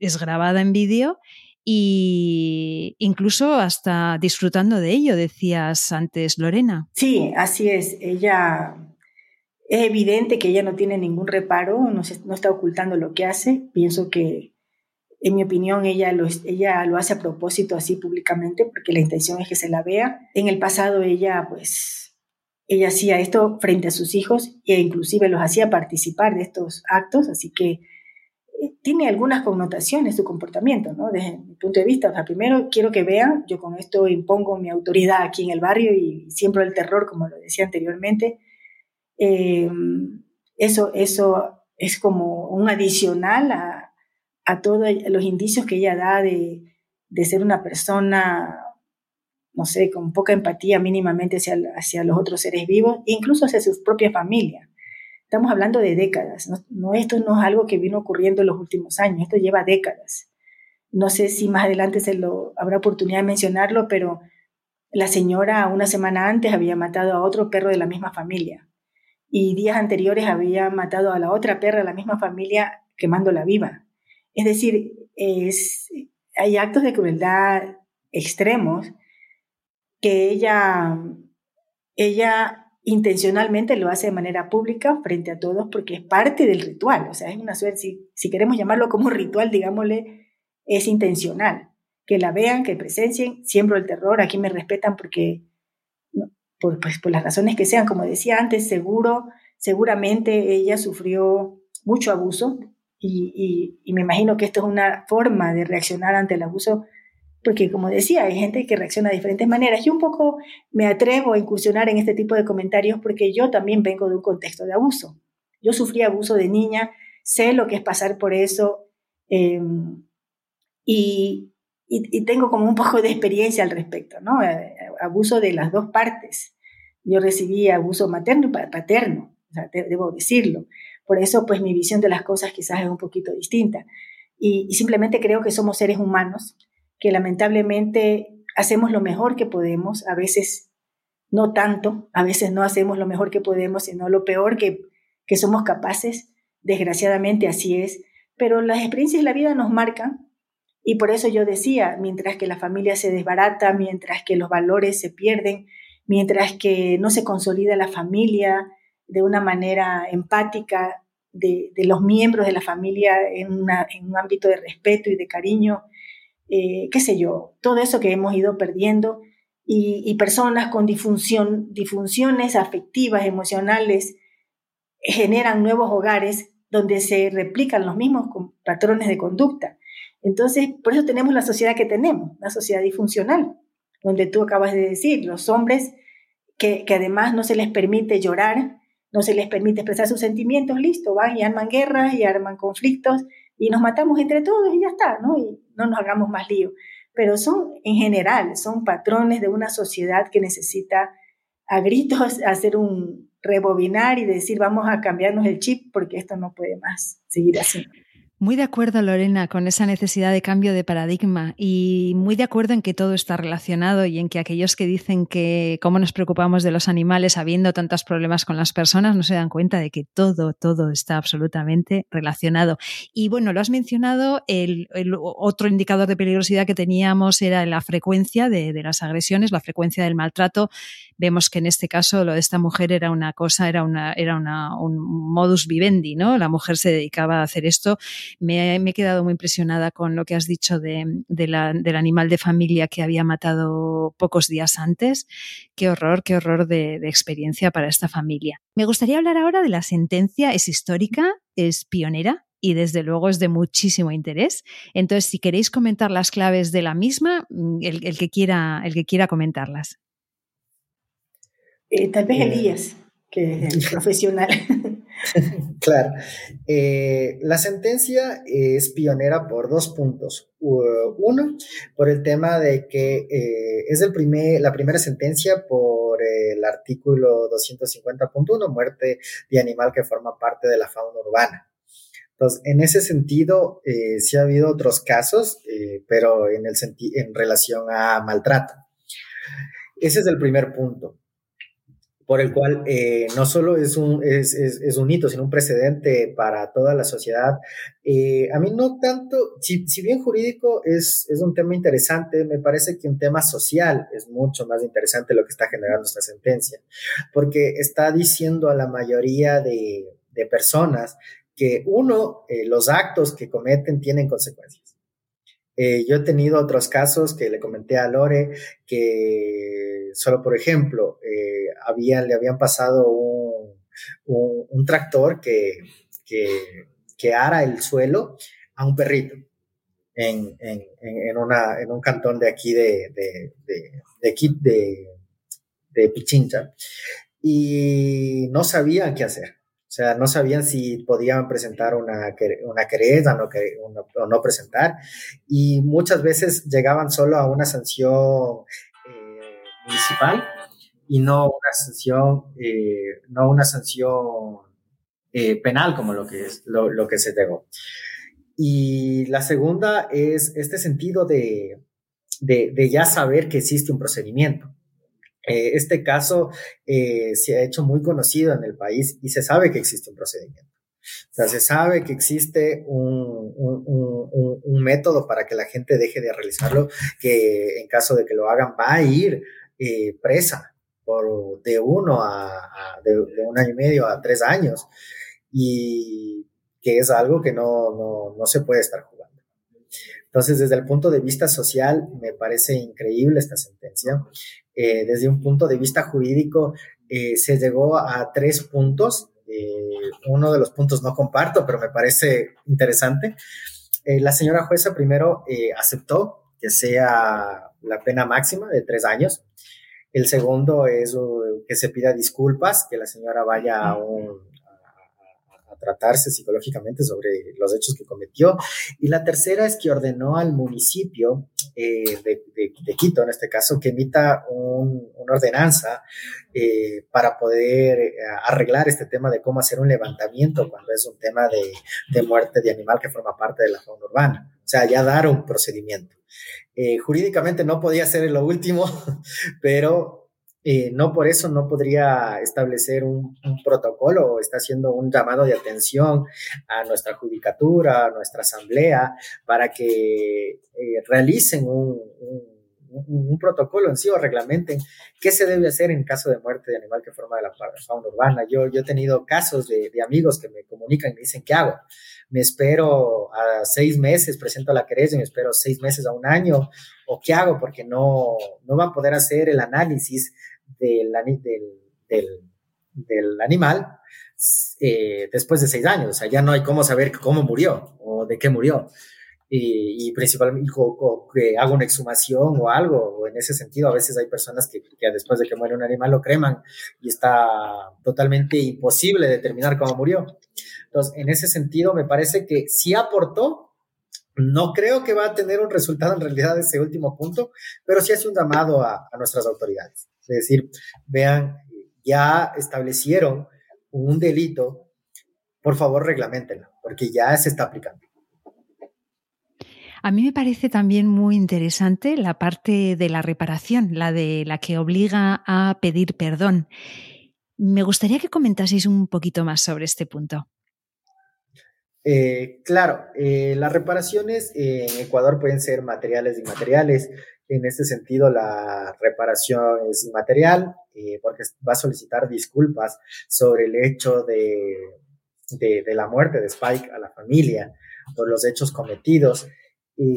es grabada en vídeo y incluso hasta disfrutando de ello, decías antes, Lorena. Sí, así es. Ella es evidente que ella no tiene ningún reparo, no, no está ocultando lo que hace. Pienso que, en mi opinión, ella lo, ella lo hace a propósito así públicamente porque la intención es que se la vea. En el pasado ella, pues, ella hacía esto frente a sus hijos e inclusive los hacía participar de estos actos, así que tiene algunas connotaciones su comportamiento, ¿no? Desde mi punto de vista, o sea, primero quiero que vean, yo con esto impongo mi autoridad aquí en el barrio y siempre el terror, como lo decía anteriormente. Eh, eso, eso es como un adicional a, a todos los indicios que ella da de, de, ser una persona, no sé, con poca empatía mínimamente hacia, hacia los otros seres vivos, incluso hacia su propia familia. Estamos hablando de décadas, ¿no? esto no es algo que vino ocurriendo en los últimos años, esto lleva décadas. No sé si más adelante se lo habrá oportunidad de mencionarlo, pero la señora una semana antes había matado a otro perro de la misma familia y días anteriores había matado a la otra perra de la misma familia quemándola viva. Es decir, es, hay actos de crueldad extremos que ella, ella intencionalmente lo hace de manera pública frente a todos porque es parte del ritual, o sea, es una suerte, si, si queremos llamarlo como ritual, digámosle, es intencional, que la vean, que presencien, siembro el terror, aquí me respetan porque, por, pues, por las razones que sean, como decía antes, seguro, seguramente ella sufrió mucho abuso y, y me imagino que esto es una forma de reaccionar ante el abuso porque como decía, hay gente que reacciona de diferentes maneras. Yo un poco me atrevo a incursionar en este tipo de comentarios porque yo también vengo de un contexto de abuso. Yo sufrí abuso de niña, sé lo que es pasar por eso em, y, y, tengo como un poco de experiencia al respecto, ¿no? Eh, abuso de las dos partes. Yo recibí abuso materno y paterno, debo decirlo. Por eso, pues mi visión de las cosas quizás es un poquito distinta. y simplemente creo que somos seres humanos que lamentablemente hacemos lo mejor que podemos, a veces no tanto, a veces no hacemos lo mejor que podemos, sino lo peor que, que somos capaces, desgraciadamente así es, pero las experiencias de la vida nos marcan Y por eso yo decía, mientras que la familia se desbarata, mientras que los valores se pierden, mientras que no se consolida la familia de una manera empática de, los miembros de la familia en, un ámbito de respeto y de cariño, eh, qué sé yo, todo eso que hemos ido perdiendo y, personas con disfunción, disfunciones afectivas, emocionales, generan nuevos hogares donde se replican los mismos patrones de conducta. Entonces, por eso tenemos la sociedad que tenemos, una sociedad disfuncional, donde tú acabas de decir, los hombres que, además no se les permite llorar, no se les permite expresar sus sentimientos, listo, van y arman guerras y arman conflictos y nos matamos entre todos y ya está, ¿no? Y no nos hagamos más lío. Pero son, en general, son patrones de una sociedad que necesita a gritos [LAUGHS] hacer un rebobinar y decir vamos a cambiarnos el chip porque esto no puede más seguir así. Muy de acuerdo, Lorena, con esa necesidad de cambio de paradigma y muy de acuerdo en que todo está relacionado y en que aquellos que dicen que cómo nos preocupamos de los animales habiendo tantos problemas con las personas no se dan cuenta de que todo, todo está absolutamente relacionado. Y bueno, lo has mencionado, el, otro indicador de peligrosidad que teníamos era la frecuencia de, las agresiones, la frecuencia del maltrato. Vemos que en este caso lo de esta mujer era una cosa, era, una, era un modus vivendi, ¿no? La mujer se dedicaba a hacer esto me, he quedado muy impresionada con lo que has dicho de, del animal de familia que había matado pocos días antes. Qué horror, qué horror de, experiencia para esta familia. Me gustaría hablar ahora de la sentencia. Es histórica, es pionera, y desde luego es de muchísimo interés. Entonces, si queréis comentar las claves de la misma, mm, el, que, quiera, el que quiera comentarlas. Eh, tal vez eh, Elías, que es el [LAUGHS] profesional. [LAUGHS] claro. Eh, la sentencia es pionera por dos puntos. Uno, por el tema de que eh, es el primer, la primera sentencia por el artículo 250.1, muerte de animal que forma parte de la fauna urbana. Entonces, en ese sentido, eh, sí ha habido otros casos, pero en, el en relación a maltrato. Ese es el primer punto por el cual eh, no solo es un, es, es, un hito, sino un precedente para toda la sociedad. Eh, a mí no tanto, si, si bien jurídico es, es, un tema interesante, me parece que un tema social es mucho más interesante lo que está generando esta sentencia, porque está diciendo a la mayoría de, de personas que uno, eh, los actos que cometen tienen consecuencias. Yo he tenido otros casos que le comenté a Lore que, solo por ejemplo, le habían pasado un, un, tractor que, que, ara el suelo a un perrito en, en, en, una, en un cantón de aquí de, de, de, de, de Pichincha y no sabían qué hacer. O sea, no sabían si podían presentar una, una querella o no presentar. Y muchas veces llegaban solo a una sanción eh, municipal y no una sanción, eh, no una sanción eh, penal como lo que, es, lo, que se llegó. Y la segunda es este sentido de, de, ya saber que existe un procedimiento. Eh, este caso se ha hecho muy conocido en el país y se sabe que existe un procedimiento. O sea, se sabe que existe un, un, un, un, método para que la gente deje de realizarlo, que en caso de que lo hagan va a ir presa por de uno a, de, un año y medio a tres años y que es algo que no, no, no, se puede estar jugando. Entonces, desde el punto de vista social, me parece increíble esta sentencia. Eh, desde un punto de vista jurídico, eh, se llegó a tres puntos. Eh, uno de los puntos no comparto, pero me parece interesante. la señora jueza primero aceptó que sea la pena máxima de tres años. El segundo es uh, que se pida disculpas, que la señora vaya a, tratarse psicológicamente sobre los hechos que cometió. Y la tercera es que ordenó al municipio eh, de, Quito, en este caso, que emita una ordenanza eh, para poder eh, arreglar este tema de cómo hacer un levantamiento cuando es un tema de, de muerte de animal que forma parte de la fauna urbana. O sea, ya dar un procedimiento. Jurídicamente no podía ser lo último, [LAUGHS] pero eh, no por eso no podría establecer un, protocolo o está haciendo un llamado de atención a nuestra judicatura, a nuestra asamblea, para que eh, realicen un, protocolo en sí o reglamenten qué se debe hacer en caso de muerte de animal que forma de la fauna urbana. Yo, he tenido casos de, amigos que me comunican y me dicen, ¿qué hago? me espero a seis meses, presento la querella, me espero seis meses a un año, o qué hago, porque no, no van a poder hacer el análisis del, del, del, animal eh, después de seis años, o sea, ya no hay cómo saber cómo murió o de qué murió. Y, principalmente que hago una exhumación o algo, o en ese sentido, a veces hay personas que, que, después de que muere un animal lo creman y está totalmente imposible determinar cómo murió. Entonces, en ese sentido, me parece que sí aportó. No creo que va a tener un resultado en realidad ese último punto, pero sí hace un llamado a, nuestras autoridades. Es decir, vean, ya establecieron un delito, por favor reglamentenlo, porque ya se está aplicando. A mí me parece también muy interesante la parte de la reparación, la de la que obliga a pedir perdón. Me gustaría que comentaseis un poquito más sobre este punto. Eh, claro, eh, las reparaciones en Ecuador pueden ser materiales e inmateriales. En este sentido, la reparación es inmaterial eh, porque va a solicitar disculpas sobre el hecho de, de, la muerte de Spike a la familia por los hechos cometidos. Y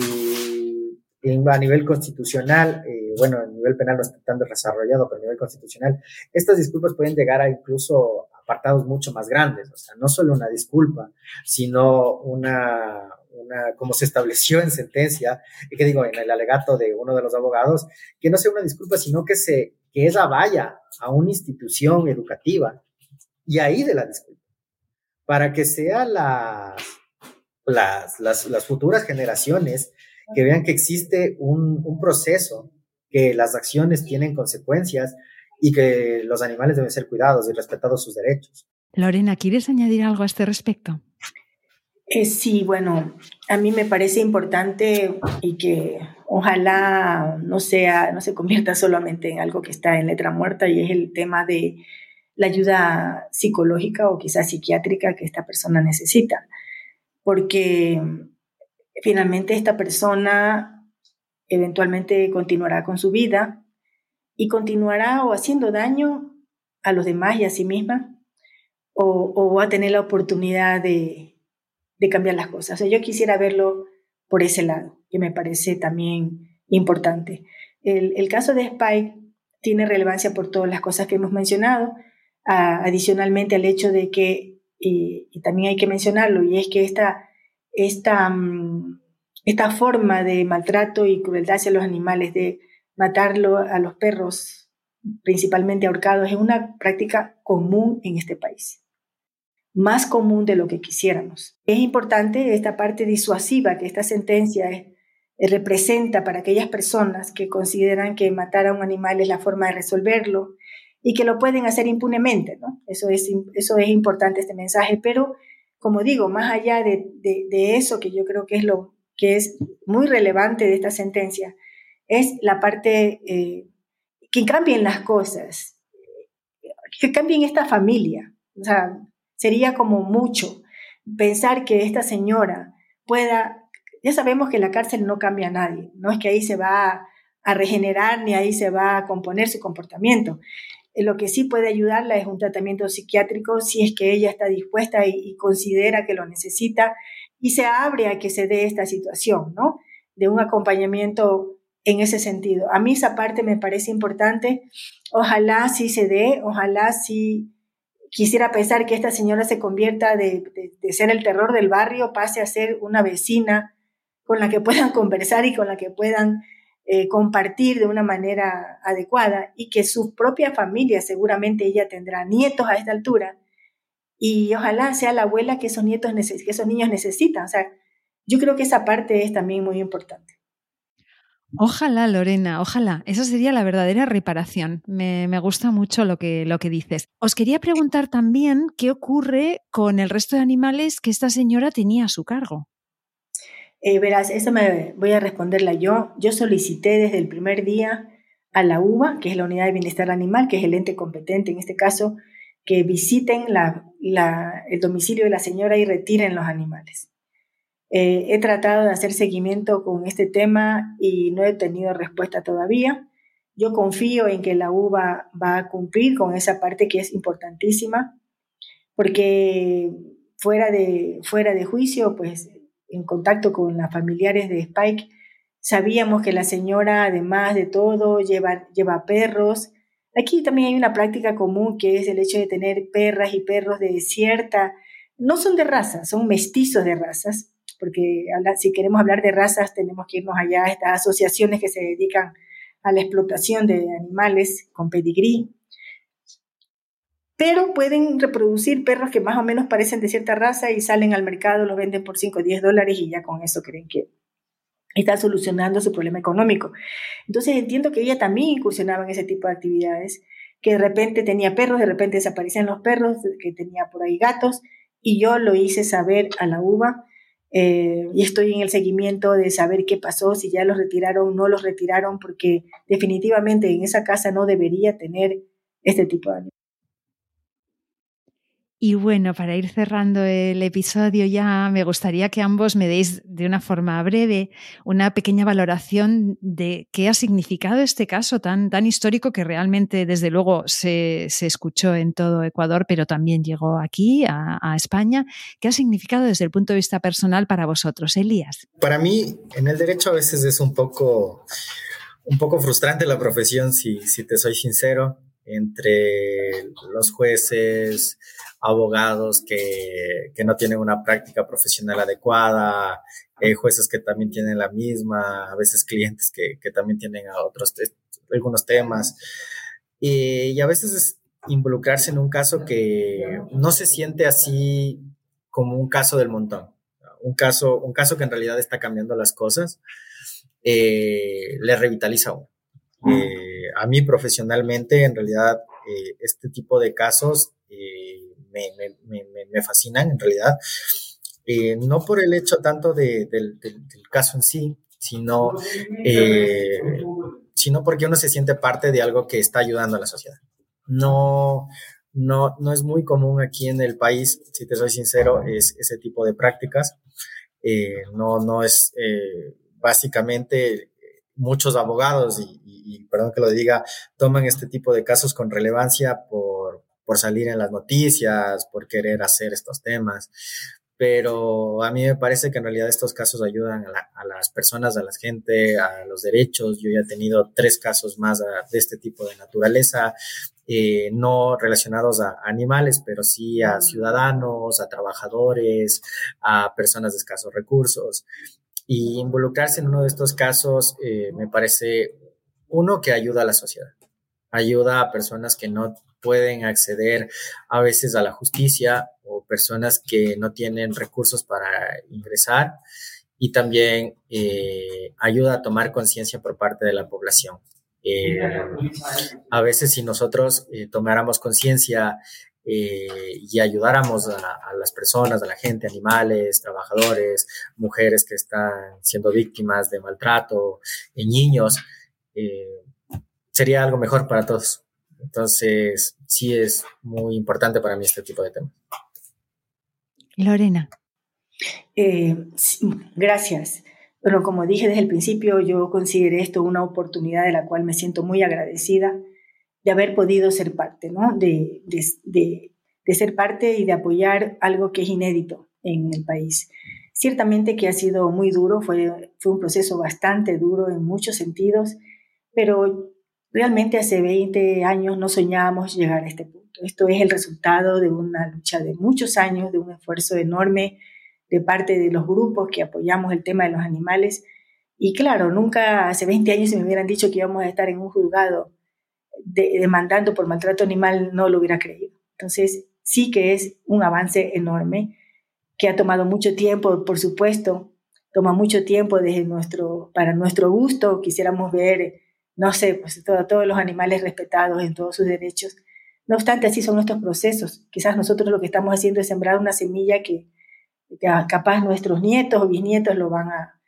a nivel constitucional, bueno, a nivel penal no está tan desarrollado, pero a nivel constitucional, estas disculpas pueden llegar a incluso apartados mucho más grandes, o sea, no solo una disculpa, sino una, una, como se estableció en sentencia, y que digo, en el alegato de uno de los abogados, que no sea una disculpa, sino que, se, que ella vaya a una institución educativa y ahí de la disculpa, para que sea las, las, las, las futuras generaciones que vean que existe un, un proceso, que las acciones tienen consecuencias y que los animales deben ser cuidados y respetados sus derechos. Lorena, ¿quieres añadir algo a este respecto? Eh, sí, bueno, a mí me parece importante y que ojalá no sea, no se convierta solamente en algo que está en letra muerta y es el tema de la ayuda psicológica o quizás psiquiátrica que esta persona necesita, porque finalmente esta persona eventualmente continuará con su vida y continuará o haciendo daño a los demás y a sí misma o, va a tener la oportunidad de, cambiar las cosas. O sea, yo quisiera verlo por ese lado, que me parece también importante. El, el caso de Spike tiene relevancia por todas las cosas que hemos mencionado, adicionalmente al hecho de que, y, también hay que mencionarlo, y es que esta, esta, mm, esta forma de maltrato y crueldad hacia los animales, de matarlo a los perros, principalmente ahorcados, es una práctica común en este país, más común de lo que quisiéramos. Es importante esta parte disuasiva que esta sentencia representa para aquellas personas que consideran que matar a un animal es la forma de resolverlo y que lo pueden hacer impunemente. Eso, es, eso es importante este mensaje, pero como digo, más allá de, de eso que yo creo que es lo que es muy relevante de esta sentencia, es la parte eh, que cambien las cosas, que cambien esta familia. O sea, sería como mucho pensar que esta señora pueda, ya sabemos que la cárcel no cambia a nadie, no es que ahí se va a, regenerar ni ahí se va a componer su comportamiento. Lo que sí puede ayudarla es un tratamiento psiquiátrico si es que ella está dispuesta y, y considera que lo necesita y se abre a que se dé esta situación, ¿no? De un acompañamiento en ese sentido. A mí esa parte me parece importante. Ojalá sí se dé, ojalá sí quisiera pensar que esta señora se convierta de, ser el terror del barrio, pase a ser una vecina con la que puedan [LAUGHS] conversar y con la que puedan eh, compartir de una manera adecuada y que su propia familia, seguramente ella tendrá nietos a esta altura, y ojalá sea la abuela que esos nietos, que esos niños necesitan. O sea, yo creo que esa parte es también muy importante. Ojalá, Lorena, ojalá. Esa sería la verdadera reparación. Me, gusta mucho lo que, lo que dices. Os quería preguntar también qué ocurre con el resto de animales que esta señora tenía a su cargo. Eh, verás, eso me voy a responderla yo. Yo solicité desde el primer día a la UBA, que es la Unidad de Bienestar Animal, que es el ente competente en este caso, que visiten el domicilio de la señora y retiren los animales. Eh, he tratado de hacer seguimiento con este tema y no he tenido respuesta todavía. Yo confío en que la UBA va a cumplir con esa parte que es importantísima, porque fuera de, fuera de juicio, pues en contacto con las familiares de Spike, sabíamos que la señora, además de todo, lleva, lleva perros. Aquí también hay una práctica común que es el hecho de tener perras y perros de cierta, no son de raza, son mestizos de razas, porque si queremos hablar de razas tenemos que irnos allá a estas asociaciones que se dedican a la explotación de animales con pedigrí. Pero pueden reproducir perros que más o menos parecen de cierta raza y salen al mercado, los venden por 5 o 10 dólares y ya con eso creen que está solucionando su problema económico. Entonces entiendo que ella también incursionaba en ese tipo de actividades, que de repente tenía perros, de repente desaparecían los perros, que tenía por ahí gatos, y yo lo hice saber a la UBA eh, y estoy en el seguimiento de saber qué pasó, si ya los retiraron no los retiraron, porque definitivamente en esa casa no debería tener este tipo de. Y bueno, para ir cerrando el episodio ya, me gustaría que ambos me deis de una forma breve una pequeña valoración de qué ha significado este caso tan, tan histórico que realmente, desde luego, se, escuchó en todo Ecuador, pero también llegó aquí, a, España. ¿Qué ha significado desde el punto de vista personal para vosotros, Elías? Para mí, en el derecho a veces es un poco, un poco frustrante la profesión, si, si te soy sincero, entre los jueces, abogados que, que, no tienen una práctica profesional adecuada, hay jueces que también tienen la misma, a veces clientes que, que también tienen otros algunos temas. Y, y, a veces es involucrarse en un caso que no se siente así como un caso del montón. Un caso, un caso que en realidad está cambiando las cosas, eh, le revitaliza a uno. Eh, a mí profesionalmente, en realidad, eh, este tipo de casos me, fascinan en realidad. Eh, no por el hecho tanto del, caso en sí, sino, eh, sino porque uno se siente parte de algo que está ayudando a la sociedad. No, no, no es muy común aquí en el país, si te soy sincero, es ese tipo de prácticas. Eh, no, no es básicamente muchos abogados y, y, perdón que lo diga, toman este tipo de casos con relevancia por salir en las noticias, por querer hacer estos temas. Pero a mí me parece que en realidad estos casos ayudan a, las personas, a la gente, a los derechos. Yo ya he tenido tres casos más de este tipo de naturaleza, eh, no relacionados a animales, pero sí a ciudadanos, a trabajadores, a personas de escasos recursos. Y involucrarse en uno de estos casos eh, me parece uno que ayuda a la sociedad, ayuda a personas que no pueden acceder a veces a la justicia o personas que no tienen recursos para ingresar y también eh, ayuda a tomar conciencia por parte de la población. Eh, a veces si nosotros eh, tomáramos conciencia y ayudáramos a, a, las personas, a la gente, animales, trabajadores, mujeres que están siendo víctimas de maltrato, niños, sería algo mejor para todos. Entonces, sí es muy importante para mí este tipo de temas. Lorena. Eh, gracias. Bueno, como dije desde el principio, yo consideré esto una oportunidad de la cual me siento muy agradecida de haber podido ser parte, ¿no? De, de, de ser parte y de apoyar algo que es inédito en el país. Ciertamente que ha sido muy duro, fue, fue un proceso bastante duro en muchos sentidos, pero Realmente hace 20 años no soñábamos llegar a este punto. Esto es el resultado de una lucha de muchos años, de un esfuerzo enorme de parte de los grupos que apoyamos el tema de los animales. Y claro, nunca hace 20 años si me hubieran dicho que íbamos a estar en un juzgado demandando por maltrato animal, no lo hubiera creído. Entonces, sí que es un avance enorme que ha tomado mucho tiempo, por supuesto, toma mucho tiempo desde nuestro, para nuestro gusto. Quisiéramos ver no sé, pues todos los animales respetados en todos sus derechos. No obstante, así son nuestros procesos. Quizás nosotros lo que estamos haciendo es sembrar una semilla que, capaz nuestros nietos o bisnietos lo van a,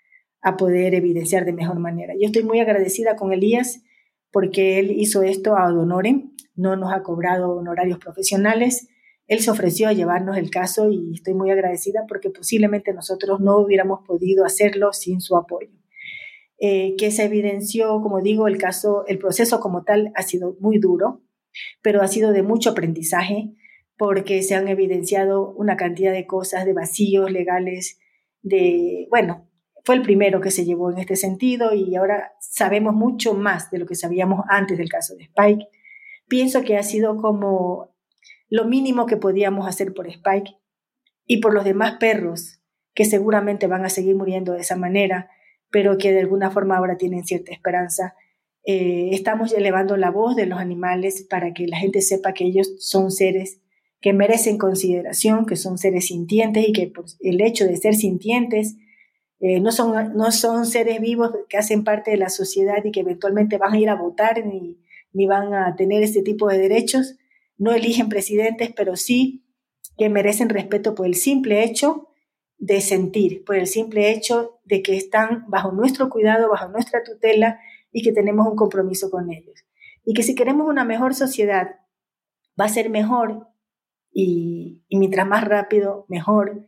a poder evidenciar de mejor manera. Yo estoy muy agradecida con Elías porque él hizo esto a honorem, no nos ha cobrado honorarios profesionales. Él se ofreció a llevarnos el caso y estoy muy agradecida porque posiblemente nosotros no hubiéramos podido hacerlo sin su apoyo. Eh, que se evidenció, como digo, el caso, el proceso como tal ha sido muy duro, pero ha sido de mucho aprendizaje porque se han evidenciado una cantidad de cosas, de vacíos legales, de, bueno, fue el primero que se llevó en este sentido y ahora sabemos mucho más de lo que sabíamos antes del caso de Spike. Pienso que ha sido como lo mínimo que podíamos hacer por Spike y por los demás perros que seguramente van a seguir muriendo de esa manera pero que de alguna forma ahora tienen cierta esperanza. Eh, estamos elevando la voz de los animales para que la gente sepa que ellos son seres que merecen consideración, que son seres sintientes y que por el hecho de ser sintientes eh, no, son, no son seres vivos que hacen parte de la sociedad y que eventualmente van a ir a votar ni, ni van a tener este tipo de derechos. No eligen presidentes, pero sí que merecen respeto por el simple hecho de sentir, por el simple hecho de que están bajo nuestro cuidado, bajo nuestra tutela y que tenemos un compromiso con ellos. Y que si queremos una mejor sociedad, va a ser mejor y, mientras más rápido, mejor,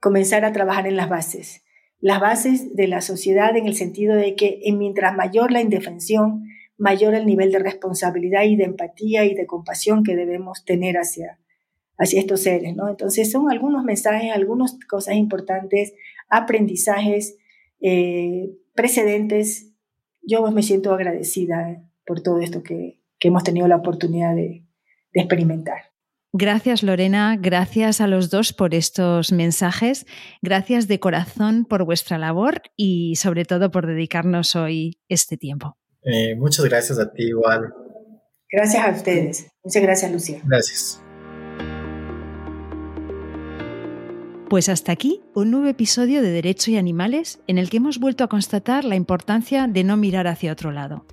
comenzar a trabajar en las bases. Las bases de la sociedad en el sentido de que mientras mayor la indefensión, mayor el nivel de responsabilidad y de empatía y de compasión que debemos tener hacia, hacia estos seres, ¿no? Entonces son algunos mensajes, algunas cosas importantes, aprendizajes, eh, precedentes. Yo me siento agradecida por todo esto que, hemos tenido la oportunidad de, de experimentar. Gracias Lorena, gracias a los dos por estos mensajes, gracias de corazón por vuestra labor y sobre todo por dedicarnos hoy este tiempo. Eh, muchas gracias a ti igual. Gracias a ustedes. Muchas gracias Lucía. Gracias. Pues hasta aquí un nuevo episodio de Derecho y Animales en el que hemos vuelto a constatar la importancia de no mirar hacia otro lado.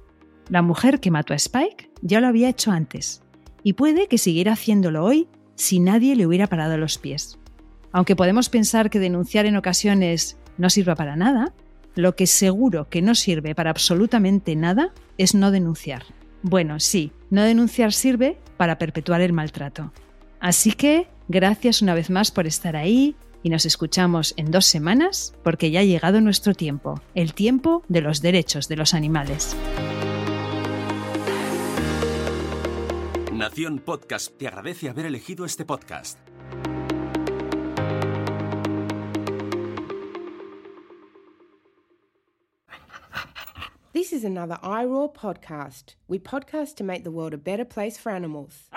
La mujer que mató a Spike ya lo había hecho antes y puede que siguiera haciéndolo hoy si nadie le hubiera parado los pies. Aunque podemos pensar que denunciar en ocasiones no sirva para nada, lo que seguro que no sirve para absolutamente nada es no denunciar. Bueno, sí, no denunciar sirve para perpetuar el maltrato. Así que, gracias una vez más por estar ahí, y nos escuchamos en dos semanas porque ya ha llegado nuestro tiempo, el tiempo de los derechos de los animales. Nación Podcast te agradece haber elegido este podcast. This is another iRaw podcast. We podcast to make the world a better place for animals.